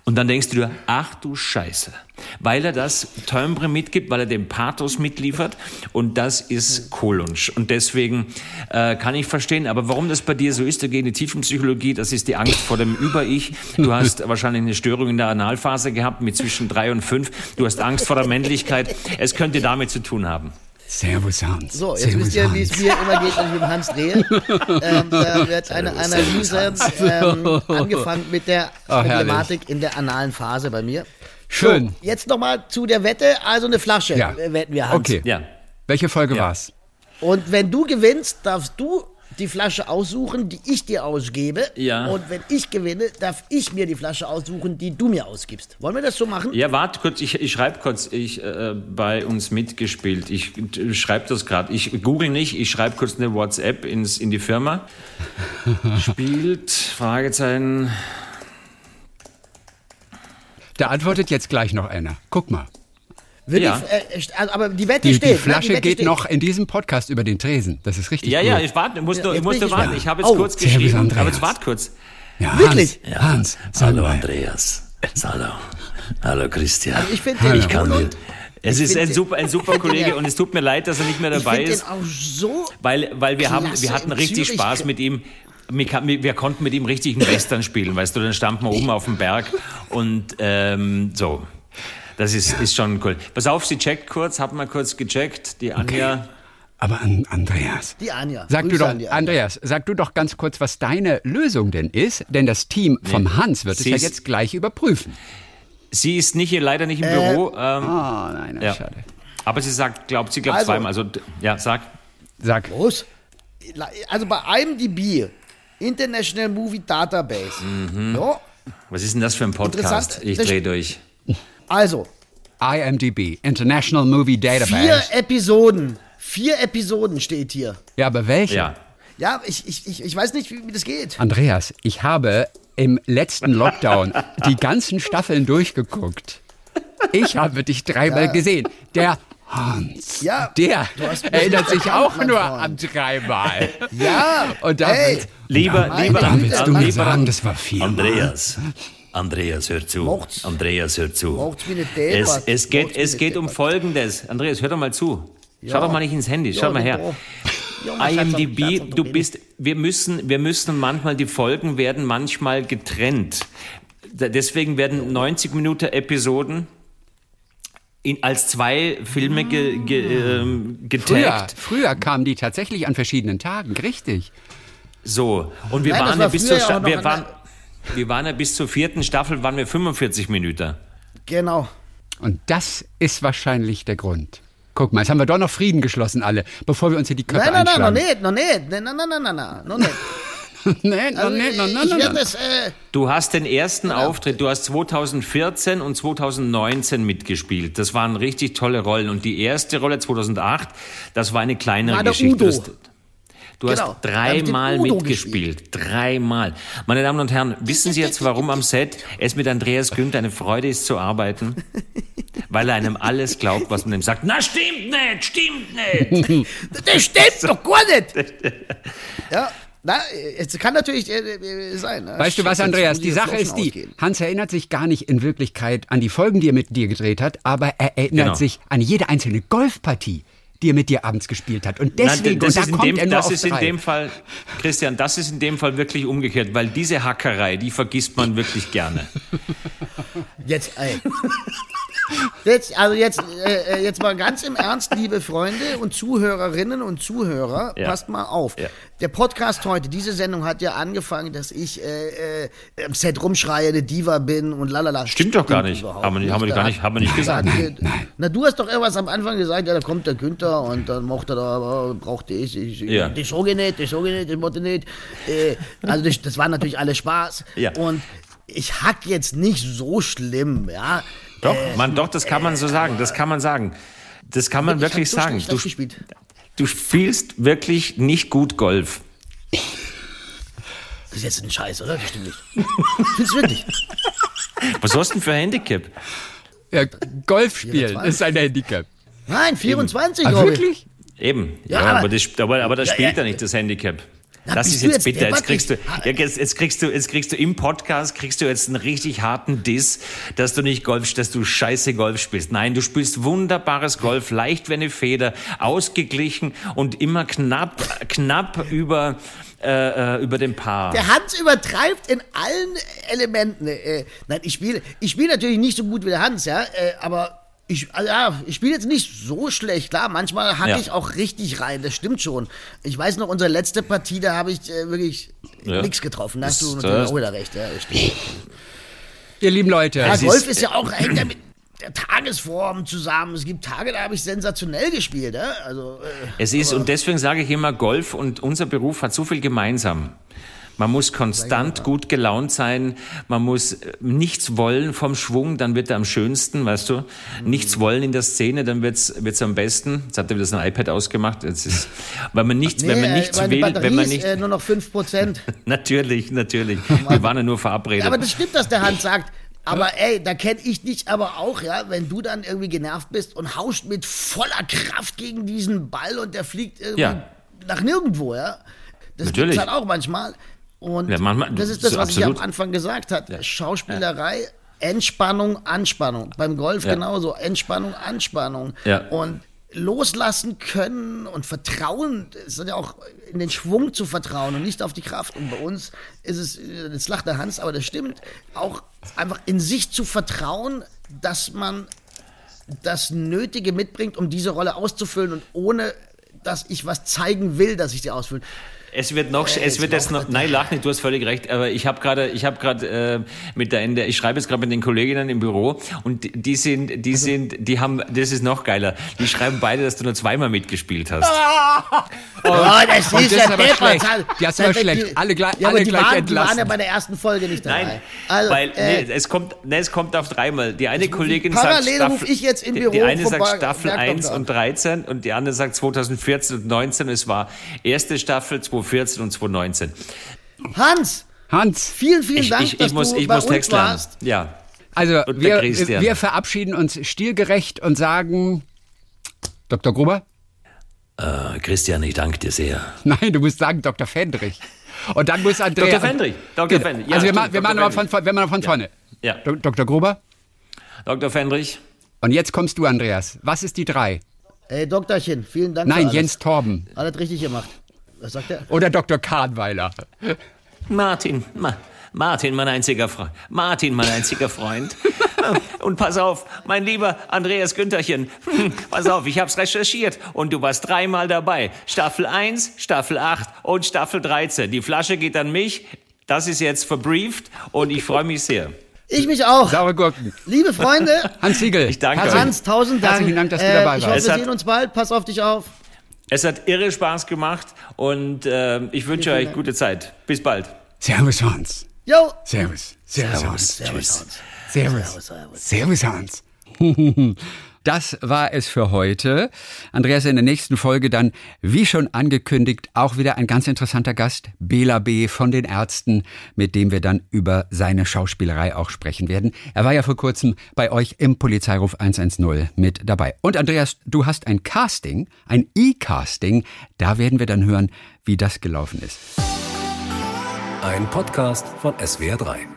Und dann denkst du dir, ach du Scheiße. Weil er das Timbre mitgibt, weil er den Pathos mitliefert und das ist Kolunsch. Und deswegen äh, kann ich verstehen, aber warum das bei dir so ist, da geht in die Tiefenpsychologie, das ist die Angst vor dem Über-Ich. Du hast wahrscheinlich eine Störung in der Analphase gehabt mit zwischen drei und fünf. Du hast Angst vor der Männlichkeit. Es könnte damit zu tun haben. Servus Hans. So, jetzt Servus, wisst ihr, wie es mir immer geht, wenn ich mit dem Hans drehe. (laughs) ähm, da wird eine Analyse (laughs) ähm, angefangen mit der herrlich. Problematik in der analen Phase bei mir. Schön. So, jetzt nochmal zu der Wette. Also eine Flasche Ja. äh, wetten wir, Hans. Okay. Ja. Welche Folge Ja. war's? Und wenn du gewinnst, darfst du die Flasche aussuchen, die ich dir ausgebe. Ja. Und wenn ich gewinne, darf ich mir die Flasche aussuchen, die du mir ausgibst. Wollen wir das so machen? Ja, warte kurz, ich, ich schreibe kurz, ich äh, bei uns mitgespielt. Ich äh, schreibe das gerade. Ich google nicht, ich schreibe kurz eine WhatsApp ins, in die Firma. (laughs) Spielt, Fragezeichen. Da antwortet jetzt gleich noch einer. Guck mal. Wird Ja. die, äh, also, aber die Wette Die, steht. die ne? Flasche Wette geht steht. noch in diesem Podcast über den Tresen. Das ist richtig Ja, gut. ja, ich warte, musst Ja, du, ich musste ich warten. gespannt. Ich habe jetzt Oh, kurz geschrieben, aber jetzt warte kurz. ja, Wirklich? Hans, Hans, Hallo. Andreas. Hallo. Hallo Christian. Also ich finde den Ich kann cool dir. Es Ich ist ein den- super, ein super (laughs) ich den Kollege ja- und es tut mir leid, dass er nicht mehr ich dabei finde den ist, auch so. weil, weil wir haben, wir hatten richtig Zürich. Spaß mit ihm. Wir konnten mit ihm richtig einen Western spielen, weißt du, dann standen wir oben auf dem Berg und ähm, so. Das ist, ist schon cool. Pass auf, sie checkt kurz, hat mal kurz gecheckt, die Anja. Aber an, Andreas, Die Anja. sag du doch, Anja. Andreas, sag du doch ganz kurz, was deine Lösung denn ist, denn das Team vom Hans wird es sie ja ist- jetzt gleich überprüfen. Sie ist nicht hier, leider nicht im Büro, ähm, Oh nein, Ja. schade. aber sie sagt, glaubt, sie glaubt Also- zweimal. Also, ja, sag. Sag, Los. Also bei IMDb, International Movie Database. Mhm. Ja, Was ist denn das für ein Podcast? Ich drehe durch. (laughs) also, IMDb, International Movie vier Database. Episoden. Vier Episoden steht hier. Ja, aber welche? Ja. Ja, ich, ich, ich, ich weiß nicht, wie, das geht. Andreas, ich habe im letzten Lockdown (laughs) die ganzen Staffeln durchgeguckt. Ich habe dich dreimal gesehen. Der Hans, Ja, der erinnert sich auch nur Freund. an dreimal. Ja, Und da hey, willst- Lieber, lieber, da Güte, willst an- du mir lieber sagen, das war vier. Andreas. Andreas, hör zu. Macht's. Andreas, hör zu. Macht's wie eine Es, Deppert. es geht, Macht's es geht um. Folgendes. Andreas, hör doch mal zu. Schau Ja. doch mal nicht ins Handy. Schau Ja, mal her. doch. Ja, IMDb, Schatz, du bist, wir müssen, wir müssen manchmal, die Folgen werden manchmal getrennt. Deswegen werden 90 Minuten Episoden in, als zwei Filme ge, ge, ähm, Früher, getaggt. früher kamen die tatsächlich an verschiedenen Tagen, richtig. So. Und wir Nein, waren war ja bis früher zur, ja Sta- auch noch wir an waren, wir waren ja bis zur vierten Staffel, waren wir 45 Minuten. Genau. Und das ist wahrscheinlich der Grund. Guck mal, jetzt haben wir doch noch Frieden geschlossen alle, bevor wir uns hier die Köpfe Nein, nein, nein, noch einschlagen. nicht, noch nicht. Nein, nein, nein, nein, nein, nein, noch nicht. (laughs) noch Also, nicht, noch ich nicht, noch werde nicht. das, äh, Du hast den ersten Genau. Auftritt, du hast 2014 und 2019 mitgespielt. Das waren richtig tolle Rollen. Und die erste Rolle 2008, das war eine kleinere War Geschichte. Udo. Das, du Genau, hast dreimal mitgespielt. Dreimal. Meine Damen und Herren, wissen Sie jetzt, warum am Set es mit Andreas Günther eine Freude ist zu arbeiten? (laughs) Weil er einem alles glaubt, was man ihm sagt. Na, stimmt nicht, stimmt nicht. (laughs) das stimmt doch gar nicht. (laughs) Ja, na, es kann natürlich äh, äh, sein. ne? Weißt du was, Andreas? Die Sache ist die, ausgehen. Hans erinnert sich gar nicht in Wirklichkeit an die Folgen, die er mit dir gedreht hat, aber er erinnert Genau. sich an jede einzelne Golfpartie, die er mit dir abends gespielt hat. Und Nein, deswegen, das und da kommt dem, er nur das auf ist in drei. dem Fall, Christian, das ist in dem Fall wirklich umgekehrt, weil diese Hackerei, die vergisst man wirklich gerne. (laughs) Jetzt, ey. Jetzt, also jetzt, äh, äh, jetzt mal ganz im Ernst, liebe Freunde und Zuhörerinnen und Zuhörer, Ja. passt mal auf. Ja. Der Podcast heute, diese Sendung hat ja angefangen, dass ich äh, äh, am Set rumschreie, eine Diva bin und lalala. Stimmt doch gar nicht. Haben wir nicht- haben wir gar nicht- haben wir nicht gesagt. Nein, nein. Na, du hast doch irgendwas am Anfang gesagt, ja, da kommt der Günther und dann macht er da, äh, braucht ich, ich Ja. das sag ich nicht, das sag ich nicht, das macht er nicht. Äh, also das, das war natürlich alles Spaß. Ja. Und ich hack jetzt nicht so schlimm, ja. Doch, man, doch, das kann man so sagen. Das kann man sagen. Das kann man Ich wirklich so sagen. Du, das du spielst wirklich nicht gut Golf. Das ist jetzt ein Scheiß, oder? Das stimmt nicht. Findest du wirklich? Was hast du denn für ein Handicap? Ja, Golf spielen 24. ist ein Handicap. Nein, 24, Ah, glaube ich. wirklich? Eben. Ja, Ja, aber- aber, das, aber, aber das Ja, spielt ja. ja nicht das Handicap. Na, das ist jetzt jetzt bitter. deppert? Jetzt kriegst du, jetzt, jetzt kriegst du, jetzt kriegst du im Podcast kriegst du jetzt einen richtig harten Diss, dass du nicht Golf, dass du scheiße Golf spielst. Nein, du spielst wunderbares Golf, leicht wie eine Feder, ausgeglichen und immer knapp, knapp über, äh, äh, über dem Paar. Der Hans übertreibt in allen Elementen. Äh, nein, ich spiele ich spiel natürlich nicht so gut wie der Hans, ja, äh, aber ich also ja, ich spiele jetzt nicht so schlecht, klar. Manchmal hacke Ja. ich auch richtig rein, das stimmt schon. Ich weiß noch, unsere letzte Partie, da habe ich äh, wirklich Ja. nichts getroffen. Da hast du Das- natürlich auch wieder recht. Ja. Ihr lieben Leute, ja, Golf ist- ist, ja auch, hängt ja mit der Tagesform zusammen. Es gibt Tage, da habe ich sensationell gespielt. Ja? Also, äh, Es ist, und deswegen sage ich immer, Golf und unser Beruf hat so viel gemeinsam. Man muss konstant gut gelaunt sein, man muss äh, nichts wollen vom Schwung, dann wird er am schönsten, weißt du. Nichts wollen in der Szene, dann wird's wird's am besten. Jetzt hat er wieder sein iPad ausgemacht. Jetzt ist, weil man nichts, wenn man nee, nichts will, Batterie wenn man ist, nicht, äh, nur noch 5%. (laughs) natürlich, natürlich. Wir waren ja nur verabredet. Ja, aber das stimmt, dass der Hans sagt. Aber ey, da kenne ich dich aber auch, ja, wenn du dann irgendwie genervt bist und haust mit voller Kraft gegen diesen Ball und der fliegt irgendwie Ja. nach nirgendwo, ja. Das Natürlich. gibt's halt auch manchmal. Und Ja, manchmal- das ist das, was ich am absolut. Anfang gesagt habe. Schauspielerei, Entspannung, Anspannung. Beim Golf Ja. genauso. Entspannung, Anspannung. Ja. Und loslassen können und vertrauen, es ist ja auch in den Schwung zu vertrauen und nicht auf die Kraft. Und bei uns ist es, jetzt lacht der Hans, aber das stimmt, auch einfach in sich zu vertrauen, dass man das Nötige mitbringt, um diese Rolle auszufüllen und ohne, dass ich was zeigen will, dass ich sie ausfülle. Es wird noch, Äh, es wird jetzt noch, nein, lach nicht, du hast völlig recht, aber ich habe gerade, ich habe gerade äh, mit der, in der, ich schreibe jetzt gerade mit den Kolleginnen im Büro und die, sind, die sind, die haben, das ist noch geiler, die schreiben beide, dass du nur zweimal mitgespielt hast. Oh, das ist das ja aber schlecht. Die hast aber schlecht. Alle gleich- ja, aber alle die gleich waren, Die entlassen. waren ja bei der ersten Folge nicht dabei. Nein, Also, weil äh, nee, es kommt, nee, es kommt auf dreimal. Die eine Kollegin parallel sagt ruf ich jetzt im die, Büro die eine sagt Staffel Bergdoktor 1 an. und 13 und die andere sagt 2014 und 19. Es war erste Staffel 2014 und 2019. Hans, Hans, vielen, vielen Ich, Dank, ich, dass ich muss, du ich bei muss uns Text lernen. warst. Ja. also wir, Christian. wir verabschieden uns stilgerecht und sagen, Dr. Gruber? Äh, Christian, ich danke dir sehr. (laughs) Nein, du musst sagen Dr. Fendrich. Und dann muss Andrea... Dr. Fendrich, Dr. Genau. Fendrich. Ja, also wir, stimmt, wir, machen aber von, Fendrich. von, wir machen von vorne. Ja. Do- Dr. Gruber? Dr. Fendrich. Und jetzt kommst du, Andreas. Was ist die drei? Ey, Doktorchen, vielen Dank für Nein, alles. Jens Torben. Alles richtig gemacht. Was sagt er? Oder Dr. Kahnweiler. Martin, Ma Martin, mein einziger Freund. Martin, mein einziger Freund. (laughs) Und pass auf, mein lieber Andreas Güntherchen, (laughs) pass auf, ich hab's recherchiert und du warst dreimal dabei. Staffel 1, Staffel 8 und Staffel 13. Die Flasche geht an mich. Das ist jetzt verbrieft und ich freue mich sehr. Ich mich auch. Saure Gurken. Liebe Freunde, Hans Siegel. Ich danke herzlichen- Hans, tausend Dank. Herzlichen Dank, dass du Äh, dabei Ich warst. hoffe, Es wir sehen uns bald. Pass auf dich auf. Es hat irre Spaß gemacht und äh, ich wünsche euch gute Zeit. Bis bald. Servus, Hans. Jo. Servus. Servus, Hans. Servus, Hans. Servus. Servus, Hans. (laughs) Das war es für heute. Andreas, in der nächsten Folge dann, wie schon angekündigt, auch wieder ein ganz interessanter Gast, Bela B. von den Ärzten, mit dem wir dann über seine Schauspielerei auch sprechen werden. Er war ja vor kurzem bei euch im Polizeiruf 110 mit dabei. Und Andreas, du hast ein Casting, ein E-Casting. Da werden wir dann hören, wie das gelaufen ist. Ein Podcast von SWR3.